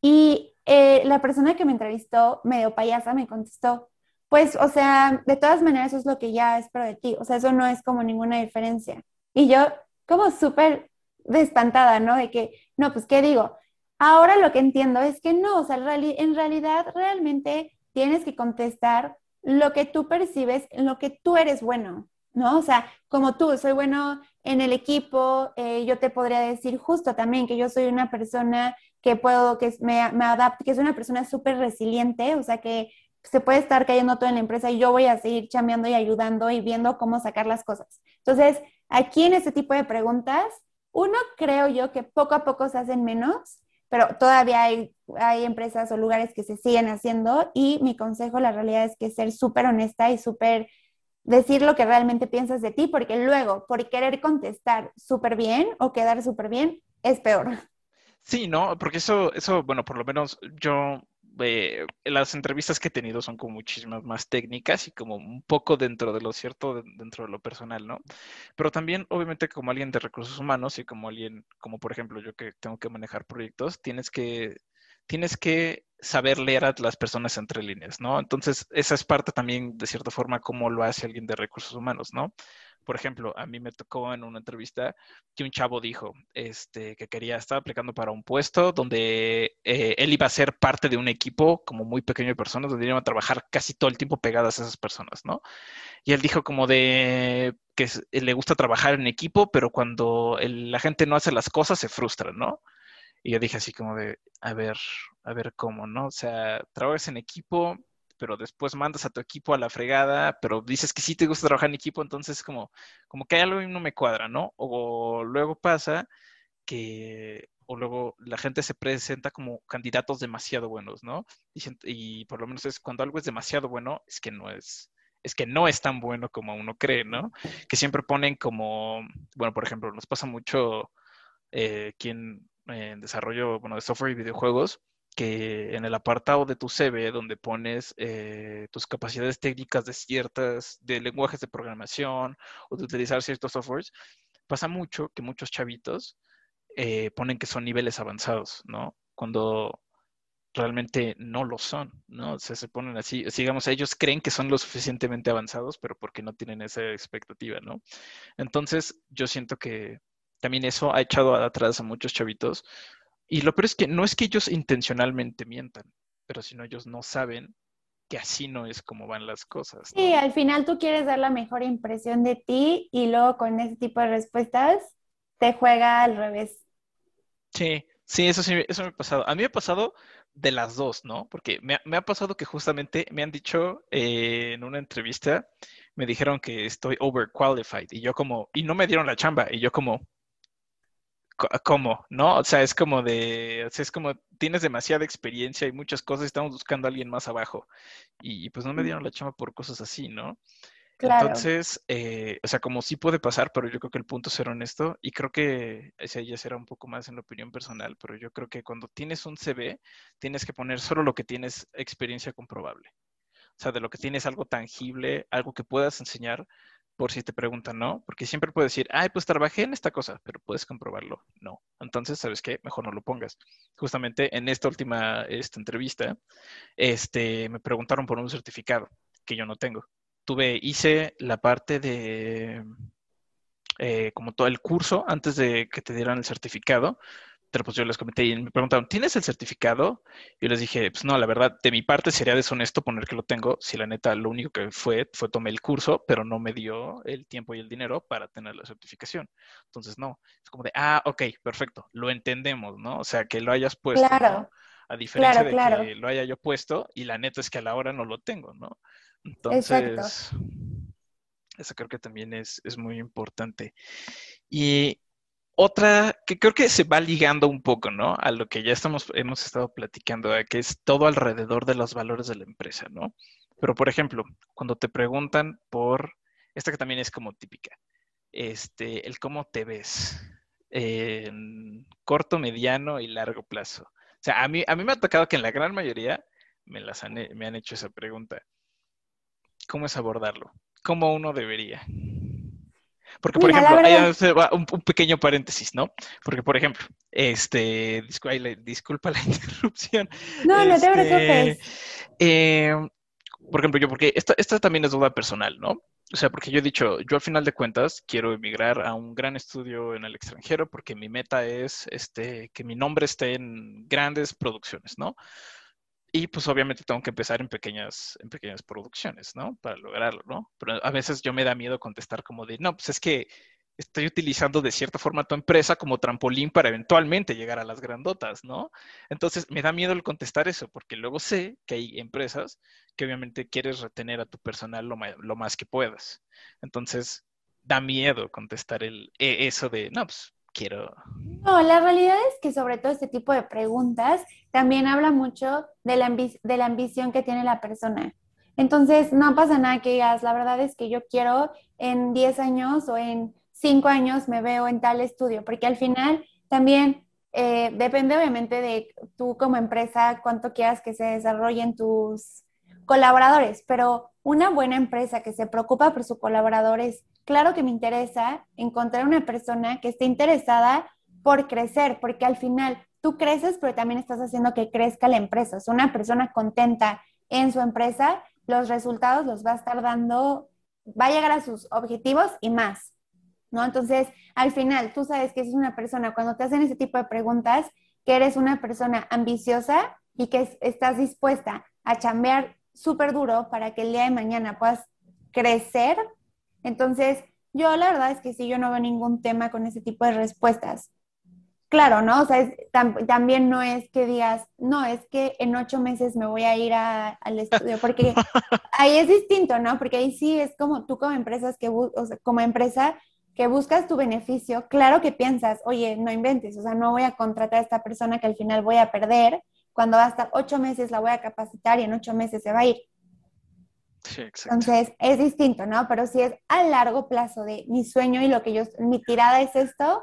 Y eh, la persona que me entrevistó, medio payasa, me contestó, pues, o sea, de todas maneras eso es lo que ya espero de ti, o sea, eso no es como ninguna diferencia. Y yo como súper despantada, ¿no? De que, no, pues, ¿qué digo? Ahora lo que entiendo es que no, o sea, en realidad realmente tienes que contestar lo que tú percibes, lo que tú eres bueno, ¿no? O sea, como tú, soy bueno en el equipo, eh, yo te podría decir justo también que yo soy una persona que puedo, que me, me adapte, que es una persona súper resiliente, o sea, que se puede estar cayendo todo en la empresa y yo voy a seguir chameando y ayudando y viendo cómo sacar las cosas. Entonces, aquí en este tipo de preguntas, uno creo yo que poco a poco se hacen menos pero todavía hay, hay empresas o lugares que se siguen haciendo y mi consejo, la realidad es que ser súper honesta y súper decir lo que realmente piensas de ti, porque luego, por querer contestar súper bien o quedar súper bien, es peor. Sí, ¿no? Porque eso, eso, bueno, por lo menos yo eh, las entrevistas que he tenido son como muchísimas más técnicas y como un poco dentro de lo cierto, dentro de lo personal, ¿no? Pero también, obviamente, como alguien de recursos humanos y como alguien, como por ejemplo yo que tengo que manejar proyectos, tienes que, tienes que saber leer a las personas entre líneas, ¿no? Entonces, esa es parte también, de cierta forma, cómo lo hace alguien de recursos humanos, ¿no? Por ejemplo, a mí me tocó en una entrevista que un chavo dijo este, que quería, estaba aplicando para un puesto donde eh, él iba a ser parte de un equipo como muy pequeño de personas, donde iban a trabajar casi todo el tiempo pegadas a esas personas, ¿no? Y él dijo como de que le gusta trabajar en equipo, pero cuando la gente no hace las cosas se frustra, ¿no? Y yo dije así como de, a ver, a ver cómo, ¿no? O sea, trabajas en equipo, pero después mandas a tu equipo a la fregada, pero dices que sí te gusta trabajar en equipo, entonces como, como que hay algo y no me cuadra, ¿no? O luego pasa que, o luego la gente se presenta como candidatos demasiado buenos, ¿no? Y, por lo menos es cuando algo es demasiado bueno, es que no es, es que no es tan bueno como uno cree, ¿no? Que siempre ponen como, bueno, por ejemplo, nos pasa mucho eh, en desarrollo, bueno, de software y videojuegos, que en el apartado de tu CV, donde pones eh, tus capacidades técnicas de ciertas, de lenguajes de programación o de utilizar ciertos softwares, pasa mucho que muchos chavitos eh, ponen que son niveles avanzados, ¿no? Cuando realmente no lo son, ¿no? O sea, se ponen así, digamos, ellos creen que son lo suficientemente avanzados, pero porque no tienen esa expectativa, ¿no? Entonces, yo siento que también eso ha echado atrás a muchos chavitos y lo peor es que no es que ellos intencionalmente mientan, pero sino ellos no saben que así no es como van las cosas. Sí, al final tú quieres dar la mejor impresión de ti y luego con ese tipo de respuestas te juega al revés. Sí, Sí, eso sí, eso me ha pasado. A mí me ha pasado de las dos, ¿no? Porque me, ha pasado que justamente me han dicho eh, en una entrevista, me dijeron que estoy overqualified y yo como, y no me dieron la chamba y yo como, ¿cómo? ¿No? O sea, es como de, o sea, es como, tienes demasiada experiencia y muchas cosas, estamos buscando a alguien más abajo y, pues no me dieron la chamba por cosas así, ¿no? Entonces, eh, o sea, como sí puede pasar, pero yo creo que el punto es ser honesto y creo que ese ya será un poco más en la opinión personal, pero yo creo que cuando tienes un CV, tienes que poner solo lo que tienes experiencia comprobable. O sea, de lo que tienes algo tangible, algo que puedas enseñar, por si te preguntan, ¿no? Porque siempre puedes decir, ay, pues trabajé en esta cosa, pero puedes comprobarlo. No. Entonces, ¿sabes qué? Mejor no lo pongas. Justamente en esta última esta entrevista, este, me preguntaron por un certificado que yo no tengo tuve, hice la parte de, eh, como todo el curso antes de que te dieran el certificado, pero pues yo les comenté y me preguntaron, ¿tienes el certificado? Y yo les dije, pues no, la verdad, de mi parte sería deshonesto poner que lo tengo, si la neta lo único que fue fue tomé el curso, pero no me dio el tiempo y el dinero para tener la certificación. Entonces, no, es como de, ah, ok, perfecto, lo entendemos, ¿no? O sea, que lo hayas puesto, claro. A diferencia de que lo haya yo puesto y la neta es que a la hora no lo tengo, ¿no? Entonces, eso creo que también es, muy importante. Y otra que creo que se va ligando un poco, ¿no? A lo que ya estamos, hemos estado platicando, que es todo alrededor de los valores de la empresa, ¿no? Pero, por ejemplo, cuando te preguntan por, esta que también es como típica, este, el cómo te ves en corto, mediano y largo plazo. O sea, a mí, a mí me ha tocado que en la gran mayoría me, las me han hecho esa pregunta cómo es abordarlo, cómo uno debería. Porque, por ejemplo, un, pequeño paréntesis, ¿no? Porque, por ejemplo, este, disculpa la interrupción. No, no te este, preocupes. Eh, por ejemplo, yo, porque esta, esta también es duda personal, ¿no? O sea, porque yo he dicho, yo al final de cuentas quiero emigrar a un gran estudio en el extranjero porque mi meta es este, que mi nombre esté en grandes producciones, ¿no? Y pues obviamente tengo que empezar en pequeñas, en pequeñas producciones, ¿no? Para lograrlo, ¿no? Pero a veces yo me da miedo contestar como de, no, pues es que estoy utilizando de cierta forma tu empresa como trampolín para eventualmente llegar a las grandotas, ¿no? Entonces me da miedo el contestar eso, porque luego sé que hay empresas que obviamente quieres retener a tu personal lo, lo más que puedas. Entonces da miedo contestar el, e, eso de, no, pues quiero... No, la realidad es que sobre todo este tipo de preguntas también habla mucho de la, de la ambición que tiene la persona. Entonces, no pasa nada que digas, la verdad es que yo quiero en 10 años o en 5 años me veo en tal estudio, porque al final también eh, depende obviamente de tú como empresa cuánto quieras que se desarrollen tus colaboradores, pero una buena empresa que se preocupa por sus colaboradores claro que me interesa encontrar una persona que esté interesada por crecer, porque al final tú creces, pero también estás haciendo que crezca la empresa. Es una persona contenta en su empresa, los resultados los va a estar dando, va a llegar a sus objetivos y más, ¿no? Entonces, al final, tú sabes que es una persona, cuando te hacen ese tipo de preguntas, que eres una persona ambiciosa y que estás dispuesta a chambear súper duro para que el día de mañana puedas crecer entonces, yo la verdad es que sí, yo no veo ningún tema con ese tipo de respuestas. Claro, ¿no? O sea, también no es que digas, no, es que en ocho meses me voy a ir al estudio, porque ahí es distinto, ¿no? Porque ahí sí es como tú como empresas que, o como empresa que buscas tu beneficio, claro que piensas, oye, no inventes, o sea, no voy a contratar a esta persona que al final voy a perder, cuando va a estar ocho meses la voy a capacitar y en ocho meses se va a ir. Entonces, es distinto, ¿no? Pero si es a largo plazo de mi sueño y lo que yo, mi tirada es esto,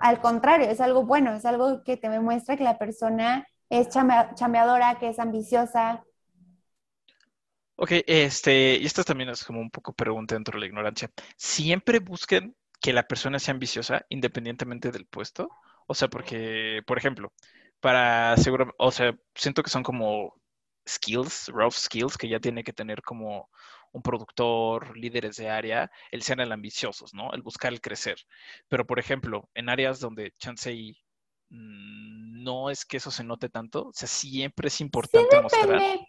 al contrario, es algo bueno, es algo que te demuestra que la persona es chambeadora, que es ambiciosa. Ok, este, y esto también es como un poco pregunta dentro de la ignorancia. ¿Siempre busquen que la persona sea ambiciosa independientemente del puesto? O sea, porque, por ejemplo, para seguro, o sea, siento que son como skills, rough skills que ya tiene que tener como un productor, líderes de área, el ser el ambiciosos, ¿no? El buscar el crecer. Pero, por ejemplo, en áreas donde chance mm, no es que eso se note tanto, o sea, siempre es importante sí, depende.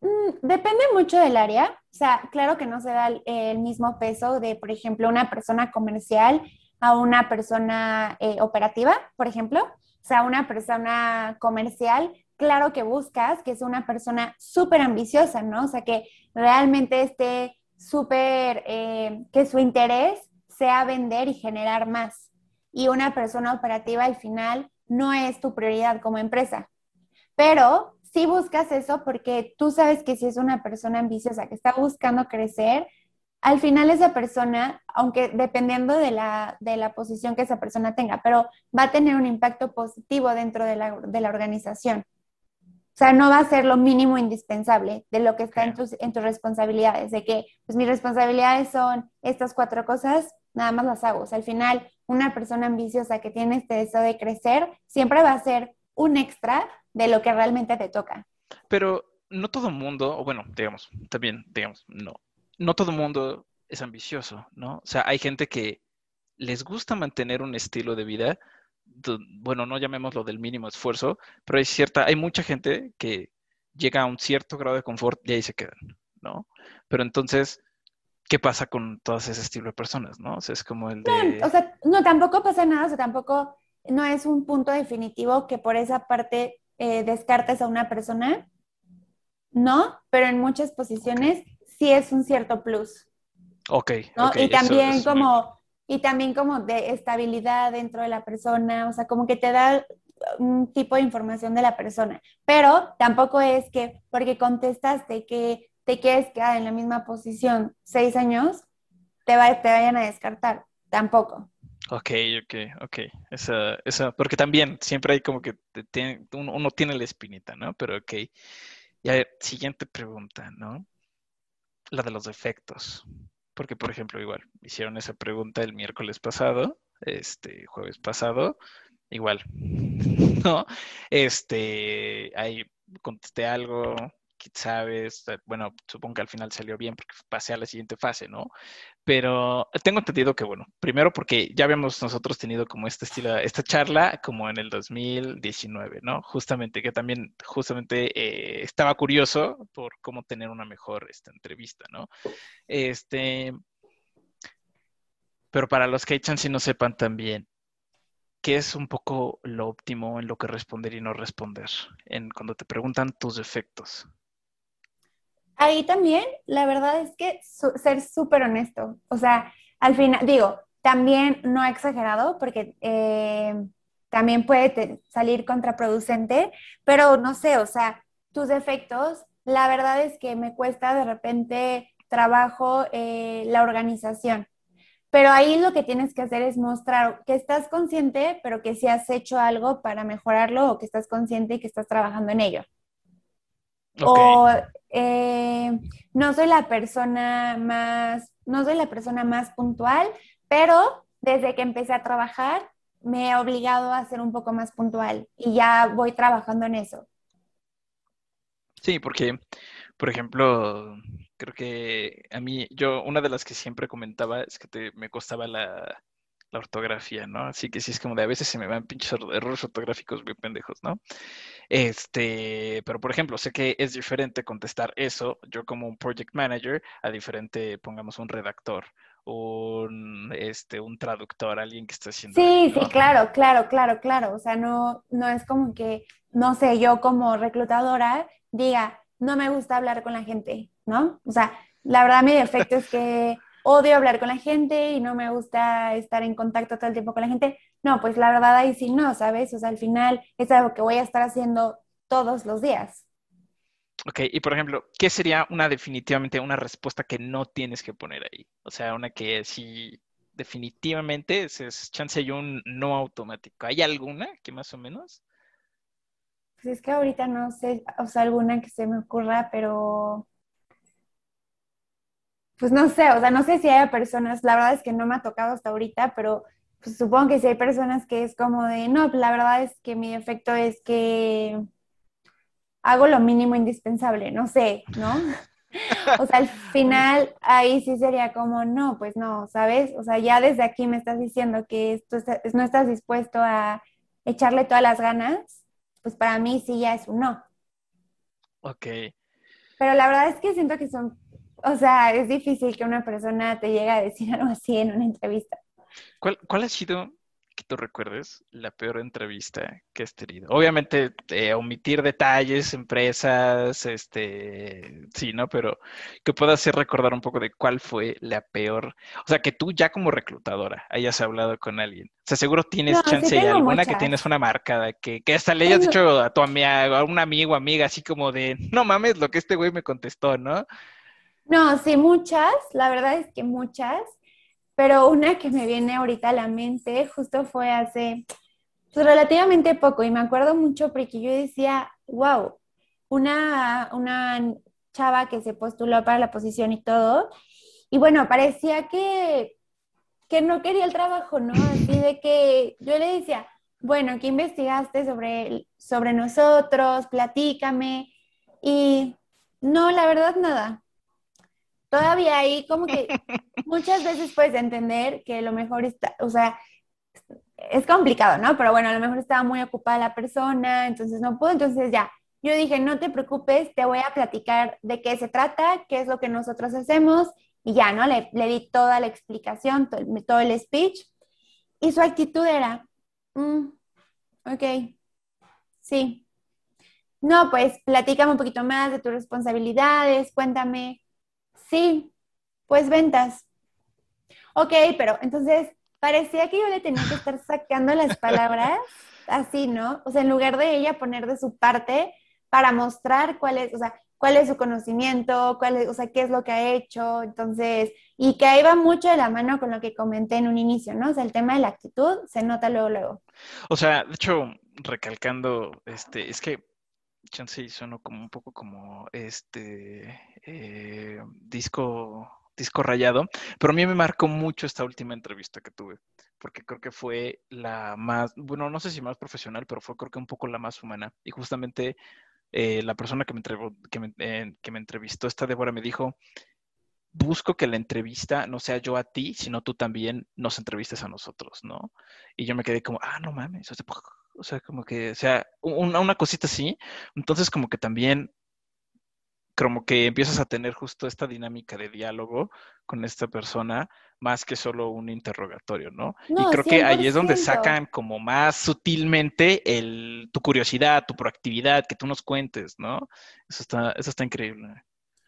Mm, depende mucho del área. O sea, claro que no se da el, mismo peso de, por ejemplo, una persona comercial a una persona eh, operativa, por ejemplo. O sea, una persona comercial, claro que buscas que es una persona súper ambiciosa, ¿no? O sea, que realmente esté súper, eh, que su interés sea vender y generar más. Y una persona operativa al final no es tu prioridad como empresa. Pero si buscas eso porque tú sabes que si es una persona ambiciosa que está buscando crecer, al final esa persona, aunque dependiendo de la, de la posición que esa persona tenga, pero va a tener un impacto positivo dentro de la, de la organización. O sea, no va a ser lo mínimo indispensable de lo que está en tus, en tus responsabilidades, de que pues mis responsabilidades son estas cuatro cosas, nada más las hago. O sea, al final, una persona ambiciosa que tiene este deseo de crecer siempre va a ser un extra de lo que realmente te toca. Pero no todo mundo, o bueno, digamos, también, digamos, no, no todo mundo es ambicioso, ¿no? O sea, hay gente que les gusta mantener un estilo de vida, bueno, no llamémoslo del mínimo esfuerzo, pero hay cierta, hay mucha gente que llega a un cierto grado de confort y ahí se quedan, ¿no? Pero entonces, ¿qué pasa con todo ese estilo de personas, no? O sea, es como el de... No, o sea, no, tampoco pasa nada, o sea, tampoco, no es un punto definitivo que por esa parte eh, descartes a una persona, ¿no? Pero en muchas posiciones sí es un cierto plus. Ok. y también como, y también como de estabilidad dentro de la persona, o sea, como que te da un tipo de información de la persona, pero tampoco es que porque contestaste que te quieres quedar en la misma posición seis años, te, va, te vayan a descartar, tampoco. Ok, ok, ok. Esa, esa, porque también siempre hay como que uno, tiene la espinita, ¿no? Pero ok. Y a ver, siguiente pregunta, ¿no? La de los defectos. Porque, por ejemplo, igual, hicieron esa pregunta el miércoles pasado, este, jueves pasado, igual, ¿no? Este, ahí contesté algo, sabes, bueno, supongo que al final salió bien porque pasé a la siguiente fase, ¿no? Pero tengo entendido que, bueno, primero porque ya habíamos nosotros tenido como este estilo, esta charla como en el 2019, ¿no? Justamente, que también, justamente eh, estaba curioso por cómo tener una mejor esta entrevista, ¿no? Este, pero para los que echan si no sepan también, ¿qué es un poco lo óptimo en lo que responder y no responder? En cuando te preguntan tus defectos. Ahí también, la verdad es que ser súper honesto, o sea, al final, digo, también no exagerado porque eh, también puede salir contraproducente, pero no sé, o sea, tus defectos, la verdad es que me cuesta de repente trabajo eh, la organización. Pero ahí lo que tienes que hacer es mostrar que estás consciente, pero que si has hecho algo para mejorarlo o que estás consciente y que estás trabajando en ello. O eh, no soy la persona más, no soy la persona más puntual, pero desde que empecé a trabajar me he obligado a ser un poco más puntual y ya voy trabajando en eso. Sí, porque, por ejemplo, creo que a mí, yo, una de las que siempre comentaba es que te, me costaba la, la ortografía, ¿no? Así que sí es como de a veces se me van pinches errores ortográficos muy pendejos, ¿no? Este, pero por ejemplo, sé que es diferente contestar eso, yo como un project manager, a diferente, pongamos un redactor, un, este, un traductor, alguien que está haciendo. Sí, sí, claro, claro, claro, claro. O sea, no, no es como que, no sé, yo como reclutadora diga, no me gusta hablar con la gente, ¿no? O sea, la verdad mi defecto es que odio hablar con la gente y no me gusta estar en contacto todo el tiempo con la gente. No, pues la verdad ahí sí no, ¿sabes? O sea, al final es algo que voy a estar haciendo todos los días. Ok, y por ejemplo, ¿qué sería una definitivamente una respuesta que no tienes que poner ahí? O sea, una que sí definitivamente es, chance hay un no automático. ¿Hay alguna que más o menos? Pues es que ahorita no sé, o sea, alguna que se me ocurra, pero pues no sé, o sea, no sé si hay personas, la verdad es que no me ha tocado hasta ahorita, pero pues supongo que si hay personas que es como de, no, pues la verdad es que mi efecto es que hago lo mínimo indispensable, no sé, ¿no? O sea, al final ahí sí sería como, no, pues no, ¿sabes? O sea, ya desde aquí me estás diciendo que esto, no estás dispuesto a echarle todas las ganas, pues para mí sí ya es un no. Ok. Pero la verdad es que siento que son o sea, es difícil que una persona te llegue a decir algo así en una entrevista. ¿Cuál, ha sido, que tú recuerdes la peor entrevista que has tenido. Obviamente, eh, omitir detalles, empresas, este, sí, ¿no? Pero que puedas hacer recordar un poco de cuál fue la peor, o sea, que tú ya como reclutadora hayas hablado con alguien. O sea, seguro tienes chance y alguna que tienes una marca, que, que hasta le hayas dicho a tu amiga, a un amigo, amiga, así como de, no mames lo que este güey me contestó, ¿no? No, sí, muchas, la verdad es que muchas pero una que me viene ahorita a la mente justo fue hace pues, relativamente poco y me acuerdo mucho porque yo decía, wow, una, una chava que se postuló para la posición y todo, y bueno, parecía que, que no quería el trabajo, ¿no? Así de que yo le decía, bueno, ¿qué investigaste sobre, sobre nosotros? Platícame. Y no, la verdad, nada todavía ahí como que muchas veces puedes entender que lo mejor está, o sea, es complicado, ¿no? Pero bueno, a lo mejor estaba muy ocupada la persona, entonces no pudo, entonces ya, yo dije, no te preocupes, te voy a platicar de qué se trata, qué es lo que nosotros hacemos, y ya, ¿no? Le, le di toda la explicación, todo, el speech, y su actitud era, mm, ok, sí. No, pues platícame un poquito más de tus responsabilidades, cuéntame Sí, pues ventas. Ok, pero entonces parecía que yo le tenía que estar sacando las palabras así, ¿no? O sea, en lugar de ella poner de su parte para mostrar cuál es, o sea, cuál es su conocimiento, cuál es, o sea, qué es lo que ha hecho, entonces, y que ahí va mucho de la mano con lo que comenté en un inicio, ¿no? O sea, el tema de la actitud se nota luego, luego. O sea, de hecho, recalcando, este, es que chance sonó como un poco como este eh, disco, disco rayado, pero a mí me marcó mucho esta última entrevista que tuve, porque creo que fue la más, bueno, no sé si más profesional, pero fue creo que un poco la más humana. Y justamente eh, la persona que me, que, me, eh, que me entrevistó, esta Débora, me dijo, busco que la entrevista no sea yo a ti, sino tú también nos entrevistes a nosotros, ¿no? Y yo me quedé como, ah, no mames, como que, o sea, una, una cosita así. Entonces, como que también, como que empiezas a tener justo esta dinámica de diálogo con esta persona, más que solo un interrogatorio, ¿no? y creo que ahí es donde sacan como más sutilmente el, tu curiosidad, tu proactividad, que tú nos cuentes, ¿no? Eso está, eso está increíble.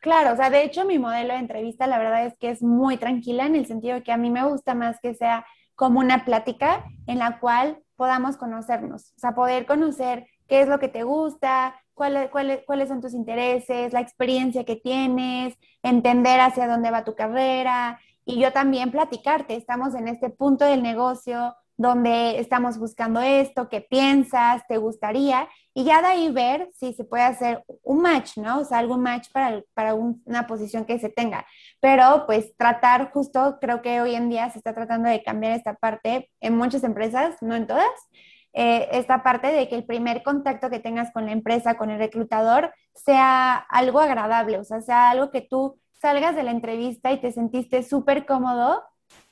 Claro, o sea, de hecho mi modelo de entrevista la verdad es que es muy tranquila en el sentido de que a mí me gusta más que sea como una plática en la cual podamos conocernos, o sea, poder conocer qué es lo que te gusta, cuáles, cuáles son tus intereses, la experiencia que tienes, entender hacia dónde va tu carrera y yo también platicarte, estamos en este punto del negocio, donde estamos buscando esto, qué piensas, te gustaría, y ya de ahí ver si se puede hacer un match, ¿no? O sea, algún match para, para una posición que se tenga. Pero pues tratar justo, creo que hoy en día se está tratando de cambiar esta parte en muchas empresas, no en todas, eh, esta parte de que el primer contacto que tengas con la empresa, con el reclutador, sea algo agradable, o sea, sea algo que tú salgas de la entrevista y te sentiste súper cómodo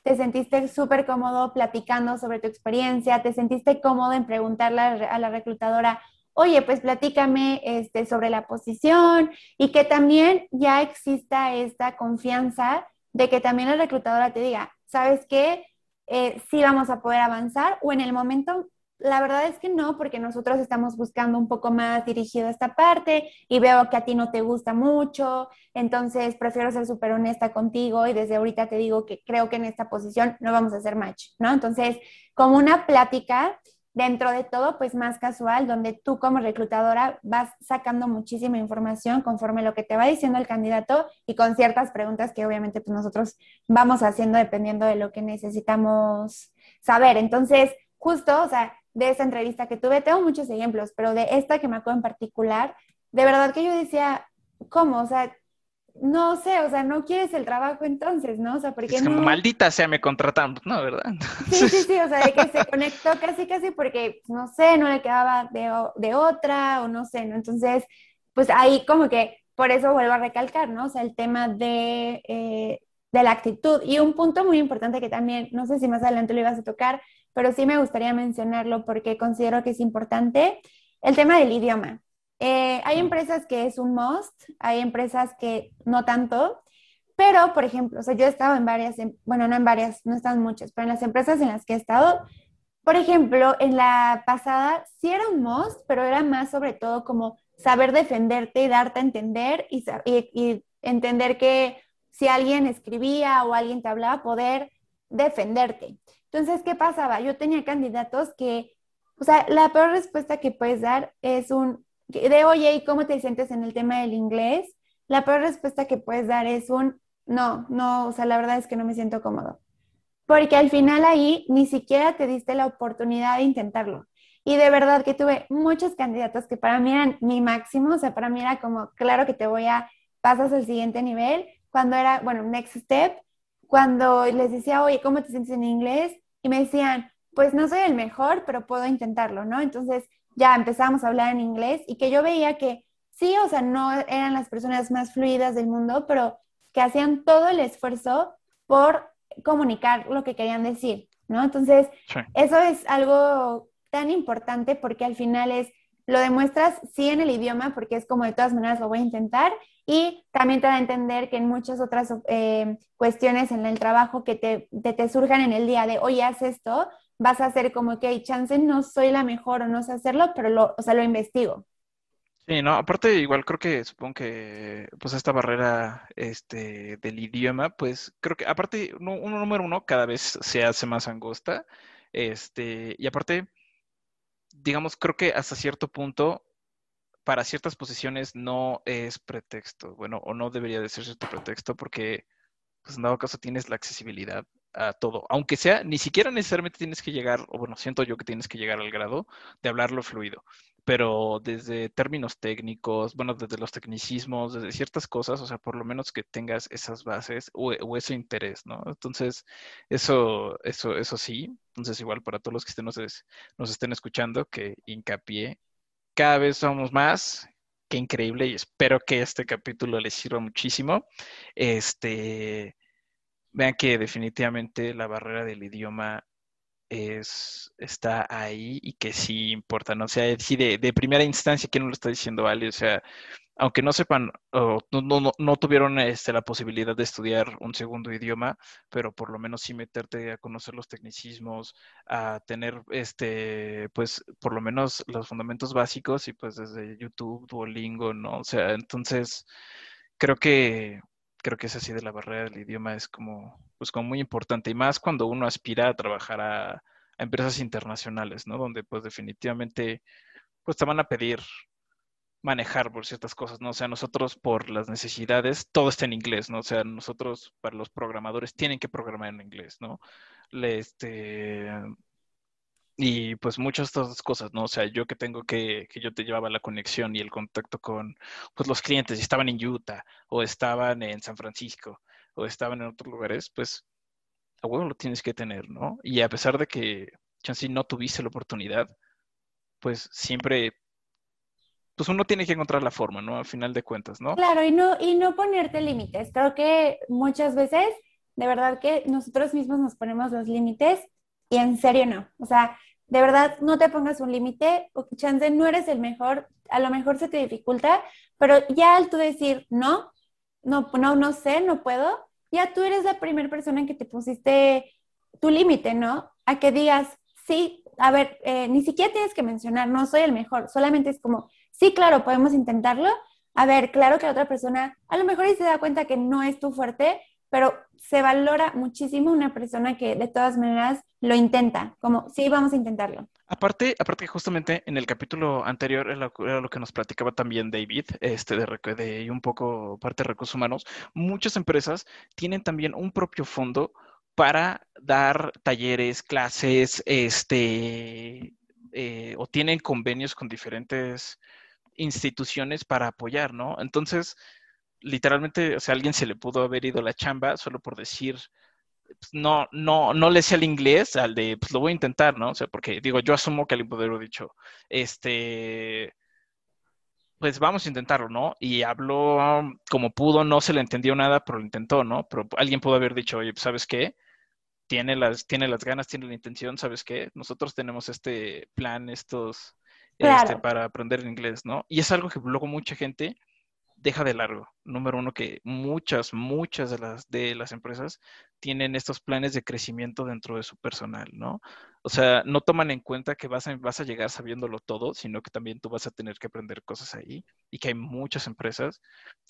te sentiste súper cómodo platicando sobre tu experiencia, te sentiste cómodo en preguntarle a la reclutadora, oye, pues platícame este, sobre la posición y que también ya exista esta confianza de que también la reclutadora te diga, ¿sabes qué? Eh, sí vamos a poder avanzar o en el momento la verdad es que no, porque nosotros estamos buscando un poco más dirigido a esta parte y veo que a ti no te gusta mucho, entonces prefiero ser súper honesta contigo y desde ahorita te digo que creo que en esta posición no vamos a hacer match, ¿no? Entonces, como una plática dentro de todo, pues más casual, donde tú como reclutadora vas sacando muchísima información conforme lo que te va diciendo el candidato y con ciertas preguntas que obviamente pues nosotros vamos haciendo dependiendo de lo que necesitamos saber. Entonces, justo, o sea, de esa entrevista que tuve, tengo muchos ejemplos, pero de esta que me acuerdo en particular, de verdad que yo decía, ¿cómo? O sea, no sé, o sea, no quieres el trabajo entonces, ¿no? O sea, porque es como maldita sea me contratan, ¿no? ¿Verdad? Sí, sí, sí, o sea, de que se conectó casi, casi porque, no sé, no le quedaba de, de otra o no sé, ¿no? Entonces, pues ahí como que, por eso vuelvo a recalcar, ¿no? O sea, el tema de, eh, de la actitud. Y un punto muy importante que también, no sé si más adelante lo ibas a tocar, pero sí me gustaría mencionarlo porque considero que es importante, el tema del idioma. Eh, hay empresas que es un must, hay empresas que no tanto, pero, por ejemplo, o sea, yo he estado en varias, em, bueno, no en varias, no están muchas, pero en las empresas en las que he estado, por ejemplo, en la pasada sí era un must, pero era más sobre todo como saber defenderte y darte a entender y, y entender que si alguien escribía o alguien te hablaba, poder defenderte. Entonces, ¿qué pasaba? Yo tenía candidatos que, o sea, la peor respuesta que puedes dar es un, de oye, ¿y cómo te sientes en el tema del inglés? La peor respuesta que puedes dar es un, no, no, o sea, la verdad es que no me siento cómodo. Porque al final ahí ni siquiera te diste la oportunidad de intentarlo. Y de verdad que tuve muchos candidatos que para mí eran mi máximo, o sea, para mí era como, claro que te voy a, pasas al siguiente nivel, cuando era, bueno, next step, cuando les decía, oye, ¿cómo te sientes en inglés? Y me decían, pues no soy el mejor, pero puedo intentarlo, ¿no? Entonces ya empezamos a hablar en inglés y que yo veía que sí, o sea, no eran las personas más fluidas del mundo, pero que hacían todo el esfuerzo por comunicar lo que querían decir, ¿no? Entonces, eso es algo tan importante porque al final es, lo demuestras sí en el idioma, porque es como de todas maneras lo voy a intentar, y también te da a entender que en muchas otras eh, cuestiones en el trabajo que te, te, surjan en el día de, oye, haz esto, vas a hacer como que, hay chance, no soy la mejor o no sé hacerlo, pero lo, o sea, lo investigo. Sí, no, aparte igual creo que supongo que pues esta barrera este del idioma, pues creo que aparte uno, uno número uno cada vez se hace más angosta, este, y aparte, digamos, creo que hasta cierto punto para ciertas posiciones no es pretexto, bueno, o no debería de ser cierto pretexto porque, pues en dado caso tienes la accesibilidad a todo, aunque sea, ni siquiera necesariamente tienes que llegar, o bueno, siento yo que tienes que llegar al grado de hablarlo fluido, pero desde términos técnicos, bueno, desde los tecnicismos, desde ciertas cosas, o sea, por lo menos que tengas esas bases o, ese interés, ¿no? Entonces, eso, eso, eso sí, entonces igual para todos los que estén, nos, nos estén escuchando, que hincapié cada vez somos más. Qué increíble y espero que este capítulo les sirva muchísimo. Este, vean que definitivamente la barrera del idioma es, está ahí y que sí importa, ¿no? O sea, sí de, de primera instancia, ¿quién no lo está diciendo Ale? O sea, aunque no sepan o no, no, tuvieron este, la posibilidad de estudiar un segundo idioma, pero por lo menos sí meterte a conocer los tecnicismos, a tener, este, pues, por lo menos los fundamentos básicos y pues desde YouTube, Duolingo, ¿no? O sea, entonces, creo que, creo que es así de la barrera del idioma es como, pues, como muy importante y más cuando uno aspira a trabajar a, a empresas internacionales, ¿no? Donde, pues, definitivamente, pues, te van a pedir manejar por ciertas cosas, ¿no? O sea, nosotros por las necesidades, todo está en inglés, ¿no? O sea, nosotros para los programadores tienen que programar en inglés, ¿no? Este, y pues muchas de cosas, ¿no? O sea, yo que tengo que, que yo te llevaba la conexión y el contacto con pues, los clientes, y estaban en Utah, o estaban en San Francisco, o estaban en otros lugares, pues a huevo lo tienes que tener, ¿no? Y a pesar de que Chansey no tuviste la oportunidad, pues siempre pues uno tiene que encontrar la forma, ¿no? Al final de cuentas, ¿no? Claro, y no, y no ponerte límites. Creo que muchas veces, de verdad que nosotros mismos nos ponemos los límites y en serio no. O sea, de verdad no te pongas un límite, chance no eres el mejor, a lo mejor se te dificulta, pero ya al tú decir no, no, no, no sé, no puedo, ya tú eres la primera persona en que te pusiste tu límite, ¿no? A que digas, sí, a ver, eh, ni siquiera tienes que mencionar, no soy el mejor, solamente es como, sí, claro, podemos intentarlo. A ver, claro que la otra persona a lo mejor se da cuenta que no es tu fuerte, pero se valora muchísimo una persona que de todas maneras lo intenta, como sí, vamos a intentarlo. Aparte, aparte justamente en el capítulo anterior era lo, que nos platicaba también David, este de, de un poco parte de recursos humanos, muchas empresas tienen también un propio fondo para dar talleres, clases, este, eh, o tienen convenios con diferentes instituciones para apoyar, ¿no? Entonces, literalmente, o sea, a alguien se le pudo haber ido la chamba solo por decir, pues, no, no, no le sé al inglés, al de, pues lo voy a intentar, ¿no? O sea, porque digo, yo asumo que alguien pudo haber dicho, este, pues vamos a intentarlo, ¿no? Y habló como pudo, no se le entendió nada, pero lo intentó, ¿no? Pero alguien pudo haber dicho, oye, pues, ¿sabes qué? Tiene las, tiene las ganas, tiene la intención, ¿sabes qué? Nosotros tenemos este plan, estos, este, para aprender inglés, ¿no? Y es algo que luego mucha gente deja de largo. Número uno, que muchas, muchas de las, de las empresas tienen estos planes de crecimiento dentro de su personal, ¿no? O sea, no toman en cuenta que vas a, vas a llegar sabiéndolo todo, sino que también tú vas a tener que aprender cosas ahí y que hay muchas empresas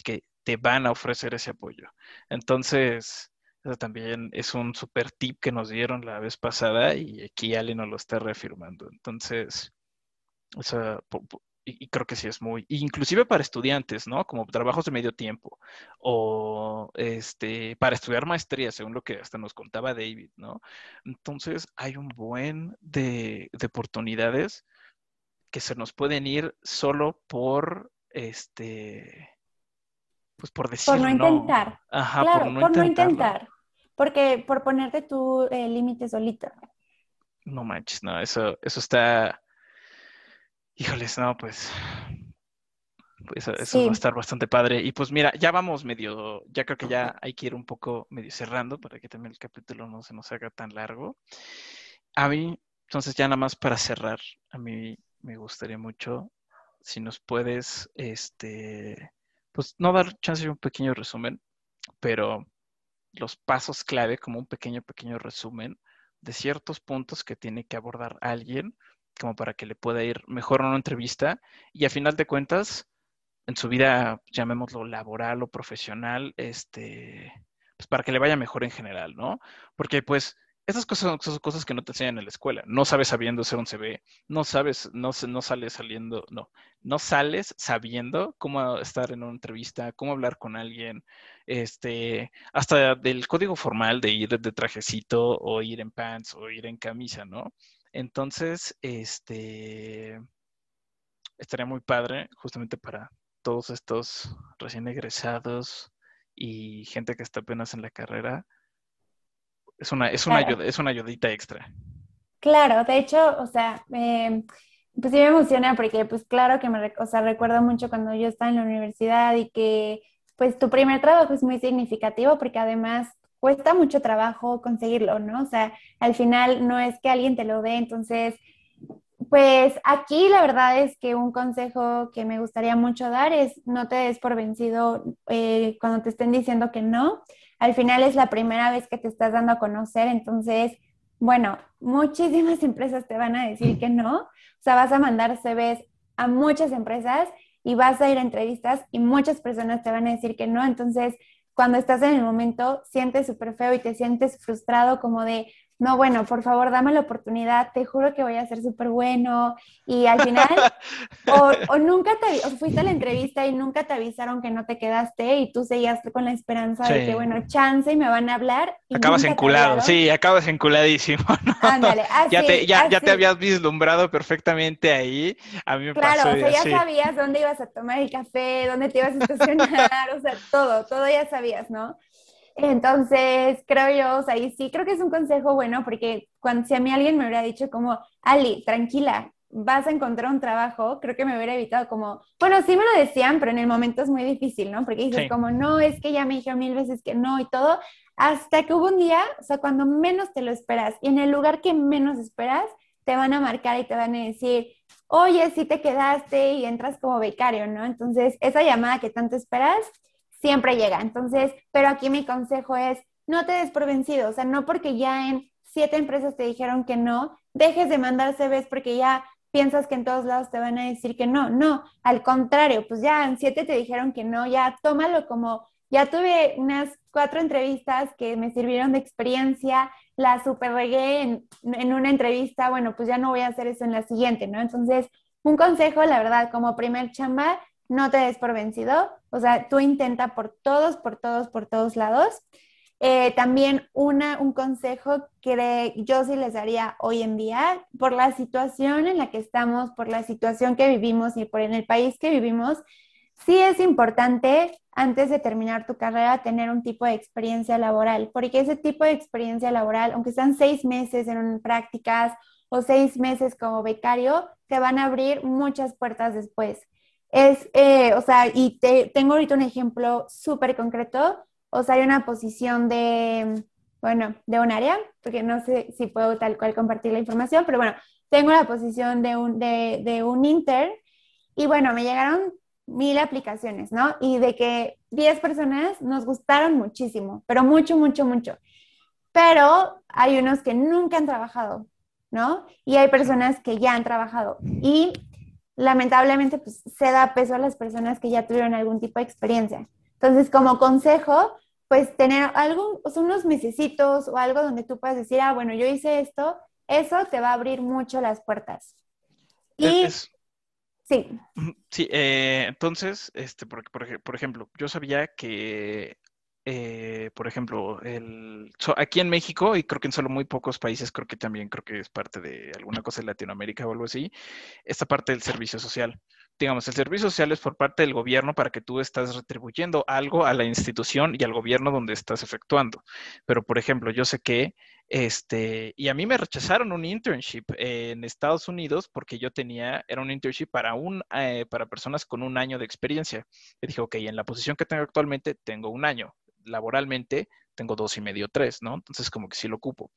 que te van a ofrecer ese apoyo. Entonces, eso también es un super tip que nos dieron la vez pasada y aquí Ale nos lo está reafirmando. Entonces, o sea, y, creo que sí es muy, inclusive para estudiantes, ¿no? Como trabajos de medio tiempo o este, para estudiar maestría, según lo que hasta nos contaba David, ¿no? Entonces hay un buen de, oportunidades que se nos pueden ir solo por, este, pues por decir Por no intentar. Ajá, claro, por no, por no intentar. Porque por ponerte tu eh, límite solito. No manches, no, eso, eso está Híjoles, no, pues, pues eso va a estar bastante padre. Y pues mira, ya vamos medio, ya creo que ya hay que ir un poco medio cerrando para que también el capítulo no se nos haga tan largo. A mí, entonces ya nada más para cerrar, a mí me gustaría mucho si nos puedes, este, pues no dar chance de un pequeño resumen, pero los pasos clave, como un pequeño, pequeño resumen de ciertos puntos que tiene que abordar alguien como para que le pueda ir mejor en una entrevista y a final de cuentas, en su vida, llamémoslo laboral o profesional, este, pues para que le vaya mejor en general, ¿no? Porque pues esas cosas son cosas que no te enseñan en la escuela. No sabes sabiendo hacer un CV, no sabes, no, no sales saliendo, no, no sales sabiendo cómo estar en una entrevista, cómo hablar con alguien, este, hasta del código formal de ir de trajecito o ir en pants o ir en camisa, ¿no? Entonces, este, estaría muy padre justamente para todos estos recién egresados y gente que está apenas en la carrera. Es una, es una, es una ayudita extra. Claro, de hecho, o sea, pues sí me emociona porque pues claro que me, o sea, recuerdo mucho cuando yo estaba en la universidad y que pues tu primer trabajo es muy significativo porque además cuesta mucho trabajo conseguirlo, ¿no? O sea, al final no es que alguien te lo dé, entonces, pues aquí la verdad es que un consejo que me gustaría mucho dar es no te des por vencido eh, cuando te estén diciendo que no. Al final es la primera vez que te estás dando a conocer, entonces, bueno, muchísimas empresas te van a decir que no. O sea, vas a mandar CVs a muchas empresas y vas a ir a entrevistas y muchas personas te van a decir que no. Entonces, cuando estás en el momento sientes súper feo y te sientes frustrado como de, no, bueno, por favor, dame la oportunidad, te juro que voy a ser súper bueno. Y al final, o, nunca te, o fuiste a la entrevista y nunca te avisaron que no te quedaste y tú seguías con la esperanza de que, bueno, chance y me van a hablar. acabas enculado, sí, acabas enculadísimo. Ándale, así, ya, te, ya, ya, te habías vislumbrado perfectamente ahí. A mí me claro, pasó. Claro, o sea, ya sabías dónde ibas a tomar el café, dónde te ibas a estacionar, o sea, todo, todo ya sabías, ¿no? Entonces, creo yo, o sea, y sí creo que es un consejo bueno porque cuando si a mí alguien me hubiera dicho como, Ali, tranquila, vas a encontrar un trabajo, creo que me hubiera evitado como, bueno, sí me lo decían, pero en el momento es muy difícil, ¿no? Porque dices como, no, es que ya me dijeron mil veces que no y todo, hasta que hubo un día, o sea, cuando menos te lo esperas y en el lugar que menos esperas, te van a marcar y te van a decir, oye, sí te quedaste y entras como becario, ¿no? Entonces, esa llamada que tanto esperas, siempre llega. Entonces, pero aquí mi consejo es, no te des por vencido, o sea, no porque ya en siete empresas te dijeron que no, dejes de mandar CVs porque ya piensas que en todos lados te van a decir que no, no, al contrario, pues ya en siete te dijeron que no, ya tómalo como, ya tuve unas cuatro entrevistas que me sirvieron de experiencia, la super regué en, en una entrevista, bueno, pues ya no voy a hacer eso en la siguiente, ¿no? Entonces, un consejo, la verdad, como primer chamba, no te des por vencido, o sea, tú intenta por todos, por todos, por todos lados. Eh, también una, un consejo que yo sí les daría hoy en día, por la situación en la que estamos, por la situación que vivimos y por en el país que vivimos, sí es importante antes de terminar tu carrera tener un tipo de experiencia laboral, porque ese tipo de experiencia laboral, aunque sean seis meses en prácticas o seis meses como becario, te van a abrir muchas puertas después. Es, eh, o sea, y te, tengo ahorita un ejemplo súper concreto, o sea, hay una posición de, bueno, de un área, porque no sé si puedo tal cual compartir la información, pero bueno, tengo la posición de un, de, de un inter y bueno, me llegaron mil aplicaciones, ¿no? Y de que 10 personas nos gustaron muchísimo, pero mucho, mucho, mucho. pero hay unos que nunca han trabajado, ¿no? Y hay personas que ya han trabajado. Y lamentablemente pues, se da peso a las personas que ya tuvieron algún tipo de experiencia. Entonces, como consejo, pues tener algo, unos mesecitos o algo donde tú puedas decir, ah, bueno, yo hice esto, eso te va a abrir mucho las puertas. Y sí. Sí, eh, entonces, este, por, por, ejemplo, yo sabía que eh, por ejemplo, el, aquí en México, y creo que en solo muy pocos países, creo que también creo que es parte de alguna cosa de Latinoamérica o algo así, esta parte del servicio social. Digamos, el servicio social es por parte del gobierno para que tú estás retribuyendo algo a la institución y al gobierno donde estás efectuando. Pero, por ejemplo, yo sé que, este, y a mí me rechazaron un internship en Estados Unidos porque yo tenía, era un internship para, un, eh, para personas con un año de experiencia. Y dije, ok, en la posición que tengo actualmente tengo un año laboralmente tengo dos y medio, tres, ¿no? Entonces como que sí lo ocupo.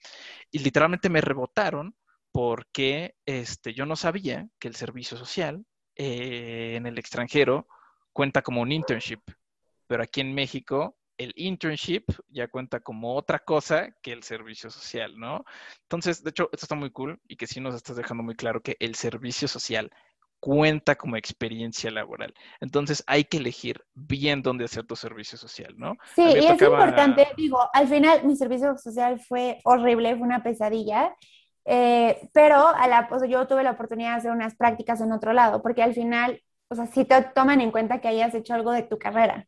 Y literalmente me rebotaron porque este, yo no sabía que el servicio social eh, en el extranjero cuenta como un internship, pero aquí en México el internship ya cuenta como otra cosa que el servicio social, ¿no? Entonces, de hecho, esto está muy cool y que sí nos estás dejando muy claro que el servicio social cuenta como experiencia laboral. Entonces hay que elegir bien dónde hacer tu servicio social, ¿no? Sí, y es importante, digo, al final mi servicio social fue horrible, fue una pesadilla, eh, pero a la, yo tuve la oportunidad de hacer unas prácticas en otro lado, porque al final, o sea, sí te toman en cuenta que hayas hecho algo de tu carrera.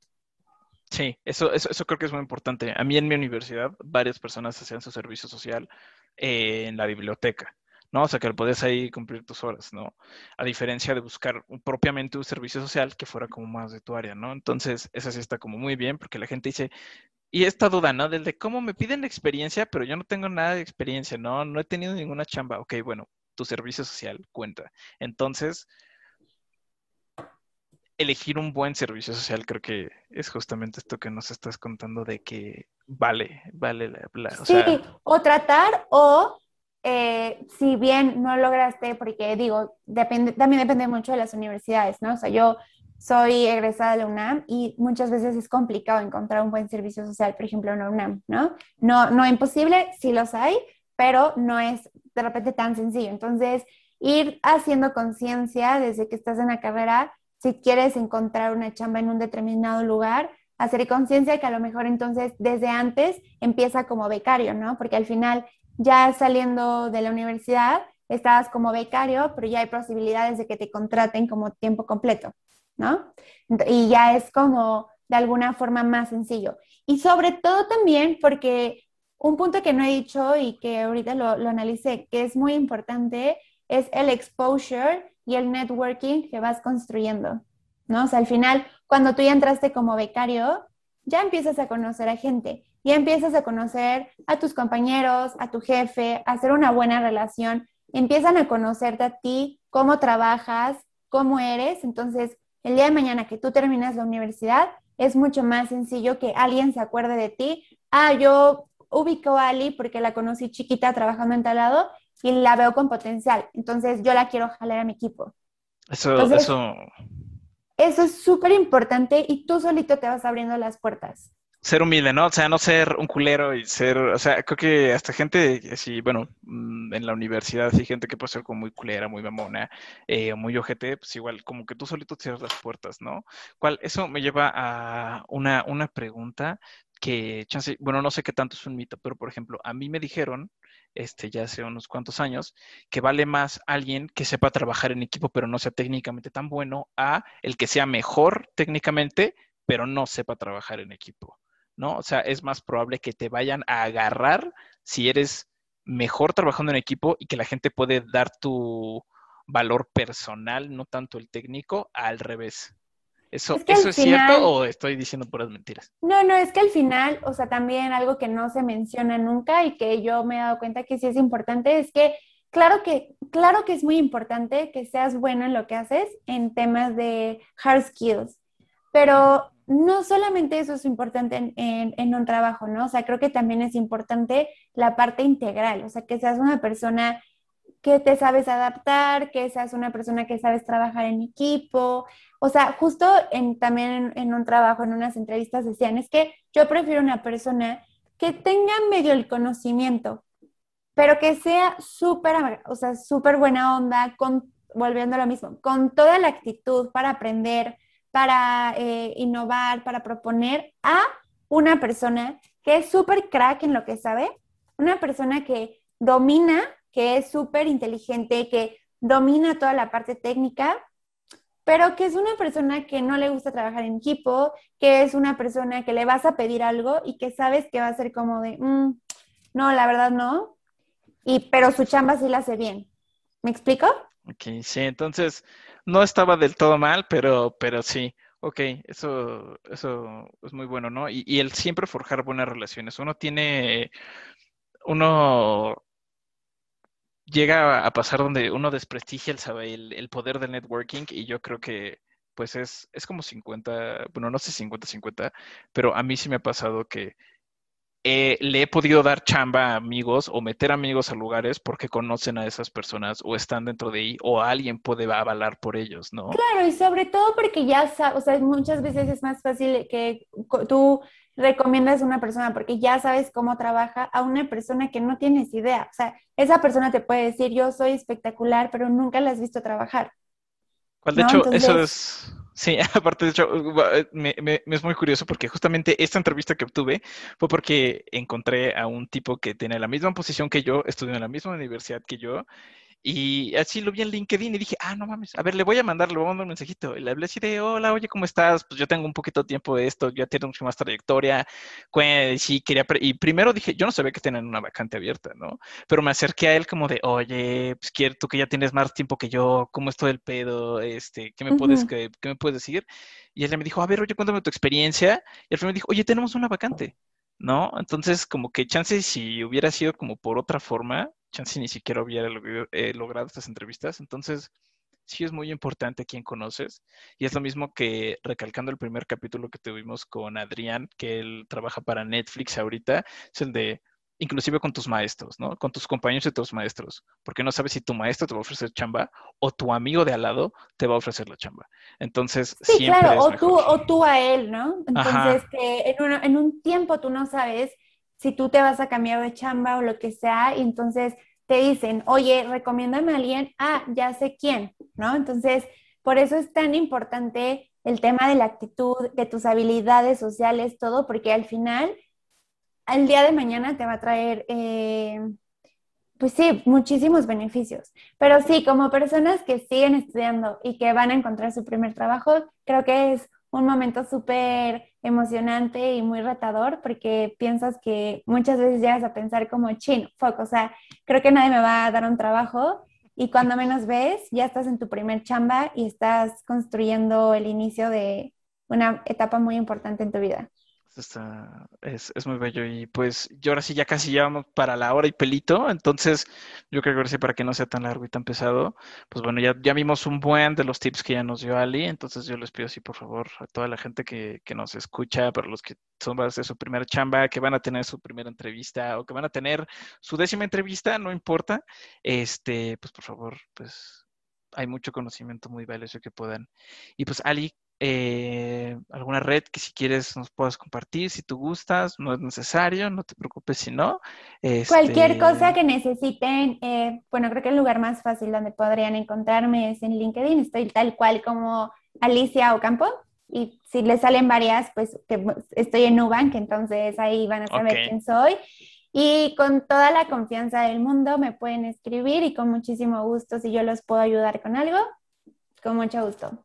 Sí, eso, eso, eso creo que es muy importante. A mí en mi universidad varias personas hacían su servicio social eh, en la biblioteca. ¿No? O sea, que podías ahí cumplir tus horas, ¿no? A diferencia de buscar propiamente un servicio social que fuera como más de tu área, ¿no? Entonces, esa sí está como muy bien porque la gente dice, y esta duda, ¿no? Desde cómo me piden experiencia, pero yo no tengo nada de experiencia, ¿no? No he tenido ninguna chamba. Ok, bueno, tu servicio social cuenta. Entonces, elegir un buen servicio social creo que es justamente esto que nos estás contando de que vale, vale la... o sí, o tratar o eh, si bien no lograste, porque digo, depende, también depende mucho de las universidades, ¿no? O sea, yo soy egresada de la UNAM y muchas veces es complicado encontrar un buen servicio social, por ejemplo, en la UNAM, ¿no? No, no imposible, sí los hay, pero no es de repente tan sencillo. Entonces, ir haciendo conciencia desde que estás en la carrera, si quieres encontrar una chamba en un determinado lugar, hacer conciencia que a lo mejor entonces desde antes empieza como becario, ¿no? Porque al final ya saliendo de la universidad, estabas como becario, pero ya hay posibilidades de que te contraten como tiempo completo, ¿no? Y ya es como de alguna forma más sencillo. Y sobre todo también porque un punto que no he dicho y que ahorita lo, lo analicé, que es muy importante, es el exposure y el networking que vas construyendo, ¿no? O sea, al final, cuando tú ya entraste como becario, ya empiezas a conocer a gente y empiezas a conocer a tus compañeros, a tu jefe, a hacer una buena relación, empiezan a conocerte a ti, cómo trabajas, cómo eres. Entonces, el día de mañana que tú terminas la universidad, es mucho más sencillo que alguien se acuerde de ti. Ah, yo ubico a Ali porque la conocí chiquita trabajando en tal lado y la veo con potencial. Entonces, yo la quiero jalar a mi equipo. Eso, eso. Eso es súper importante y tú solito te vas abriendo las puertas ser humilde, ¿no? O sea, no ser un culero y ser, o sea, creo que hasta gente así, bueno, mm, en la universidad hay gente que puede ser como muy culera, muy mamona, eh, muy ojete, pues igual, como que tú solito cierras las puertas, ¿no? ¿Cuál? Eso me lleva a una, una pregunta que, chance, bueno, no sé qué tanto es un mito, pero por ejemplo, a mí me dijeron, este, ya hace unos cuantos años, que vale más alguien que sepa trabajar en equipo, pero no sea técnicamente tan bueno, a el que sea mejor técnicamente, pero no sepa trabajar en equipo. ¿No? O sea, es más probable que te vayan a agarrar si eres mejor trabajando en equipo y que la gente puede dar tu valor personal, no tanto el técnico, al revés. ¿Eso es, ¿eso es cierto o estoy diciendo puras mentiras? No, no, es que al final, o sea, también algo que no se menciona nunca y que yo me he dado cuenta que sí es importante es que claro que, claro que es muy importante que seas bueno en lo que haces en temas de hard skills, pero no solamente eso es importante en, un trabajo, ¿no? O sea, creo que también es importante la parte integral, o sea, que seas una persona que te sabes adaptar, que seas una persona que sabes trabajar en equipo. O sea, justo en, también en, un trabajo, en unas entrevistas decían, es que yo prefiero una persona que tengan medio el conocimiento, pero que sea súper, o sea, súper buena onda, con, volviendo a lo mismo, con toda la actitud para aprender, para eh, innovar, para proponer a una persona que es súper crack en lo que sabe, una persona que domina, que es súper inteligente, que domina toda la parte técnica, pero que es una persona que no le gusta trabajar en equipo, que es una persona que le vas a pedir algo y que sabes que va a ser como de, mm, no, la verdad no, y, pero su chamba sí la hace bien. ¿Me explico? Ok, sí, entonces no estaba del todo mal, pero, pero sí. Ok, eso, eso es muy bueno, ¿no? Y, y el siempre forjar buenas relaciones. Uno tiene, uno llega a pasar donde uno desprestigia el, el poder del networking y yo creo que pues es, es como 50, bueno, no sé 50-50, pero a mí sí me ha pasado que le he podido dar chamba a amigos o meter amigos a lugares porque conocen a esas personas o están dentro de ahí o alguien puede avalar por ellos, ¿no? Claro, y sobre todo porque ya sabes, o sea, muchas veces es más fácil que tú recomiendas a una persona porque ya sabes cómo trabaja a una persona que no tienes idea. O sea, esa persona te puede decir, yo soy espectacular, pero nunca la has visto trabajar. de hecho, eso es Sí, aparte de hecho, eh, me, me, es muy curioso porque justamente esta entrevista que obtuve fue porque encontré a un tipo que tiene la misma posición que yo, estudió en la misma universidad que yo, y así lo vi en LinkedIn y dije, ah, no mames, a ver, le voy a mandar, le voy a mandar un mensajito. Y le hablé así de, hola, oye, ¿cómo estás? Pues yo tengo un poquito de tiempo de esto, ya tengo mucho más trayectoria. Sí, quería, y primero dije, yo no sabía que tenían una vacante abierta, ¿no? Pero me acerqué a él como de, oye, pues quiero, tú que ya tienes más tiempo que yo, ¿cómo es todo el pedo? Este, ¿qué me puedes, qué, me puedes decir? Y él me dijo, a ver, oye, cuéntame tu experiencia. Y al final me dijo, oye, tenemos una vacante. ¿no? Entonces, como que chance si hubiera sido como por otra forma, chance ni siquiera hubiera eh, logrado estas entrevistas. Entonces, sí es muy importante quién conoces. Y es lo mismo que recalcando el primer capítulo que tuvimos con Adrián, que él trabaja para Netflix ahorita, es el de inclusive con tus maestros, ¿no? Con tus compañeros y tus maestros, porque no sabes si tu maestro te va a ofrecer chamba o tu amigo de al lado te va a ofrecer la chamba. Entonces, sí, claro, o tú, o tú a él, ¿no? Entonces, que en, en un tiempo tú no sabes si tú te vas a cambiar de chamba o lo que sea, y entonces te dicen, oye, recomiéndame a alguien, ah, ya sé quién, ¿no? Entonces, por eso es tan importante el tema de la actitud, de tus habilidades sociales, todo, porque al final, al día de mañana te va a traer, eh, pues sí, muchísimos beneficios. Pero sí, como personas que siguen estudiando y que van a encontrar su primer trabajo, creo que es un momento súper emocionante y muy retador porque piensas que muchas veces llegas a pensar como, chin, fuck, o sea, creo que nadie me va a dar un trabajo y cuando menos ves, ya estás en tu primer chamba y estás construyendo el inicio de una etapa muy importante en tu vida. Está, es, es, muy bello y pues yo ahora sí ya casi llevamos para la hora y pelito, entonces yo creo que ahora sí para que no sea tan largo y tan pesado, pues bueno, ya, ya vimos un buen de los tips que ya nos dio Ali, entonces yo les pido así por favor a toda la gente que, que nos escucha, para los que son de su primera chamba, que van a tener su primera entrevista o que van a tener su décima entrevista, no importa, este, pues por favor, pues hay mucho conocimiento muy valioso que puedan. Y pues Ali, eh, alguna red que si quieres nos puedas compartir, si tú gustas, no es necesario, no te preocupes si no. Cualquier cosa este que necesiten, eh, bueno, creo que el lugar más fácil donde podrían encontrarme es en LinkedIn, estoy tal cual como Alicia Ocampo. Y si les salen varias, pues que estoy en Nubank, entonces ahí van a saber quién soy. Y con toda la confianza del mundo me pueden escribir y con muchísimo gusto, si yo los puedo ayudar con algo, con mucho gusto.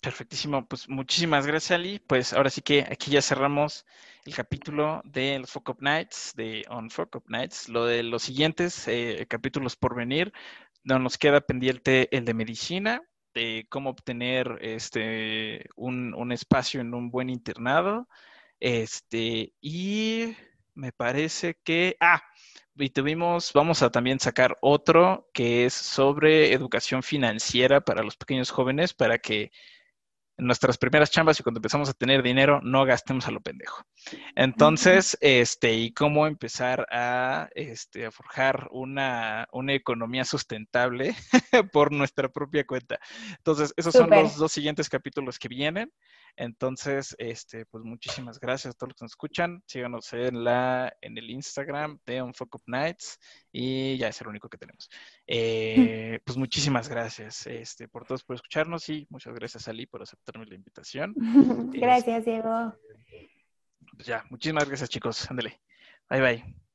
Perfectísimo, pues muchísimas gracias Ali. Pues ahora sí que aquí ya cerramos el capítulo de los Fuck Nights, de On Fuck Up Nights. Lo de los siguientes eh, capítulos por venir, no nos queda pendiente el de medicina, de cómo obtener este un, un espacio en un buen internado. Este, y me parece que, ah, y tuvimos, vamos a también sacar otro que es sobre educación financiera para los pequeños jóvenes, para que en nuestras primeras chambas y cuando empezamos a tener dinero, no gastemos a lo pendejo. Entonces, este, y cómo empezar a, este, a forjar una, una economía sustentable por nuestra propia cuenta. Entonces, esos son los dos siguientes capítulos que vienen. Entonces, este, pues muchísimas gracias a todos los que nos escuchan. Síganos en la, en el Instagram de On Fuck Up Nights y ya es el único que tenemos. Eh, pues muchísimas gracias este, por todos por escucharnos y muchas gracias Ali por aceptarme la invitación. gracias, Diego. Pues ya, muchísimas gracias chicos. Ándale. Bye bye.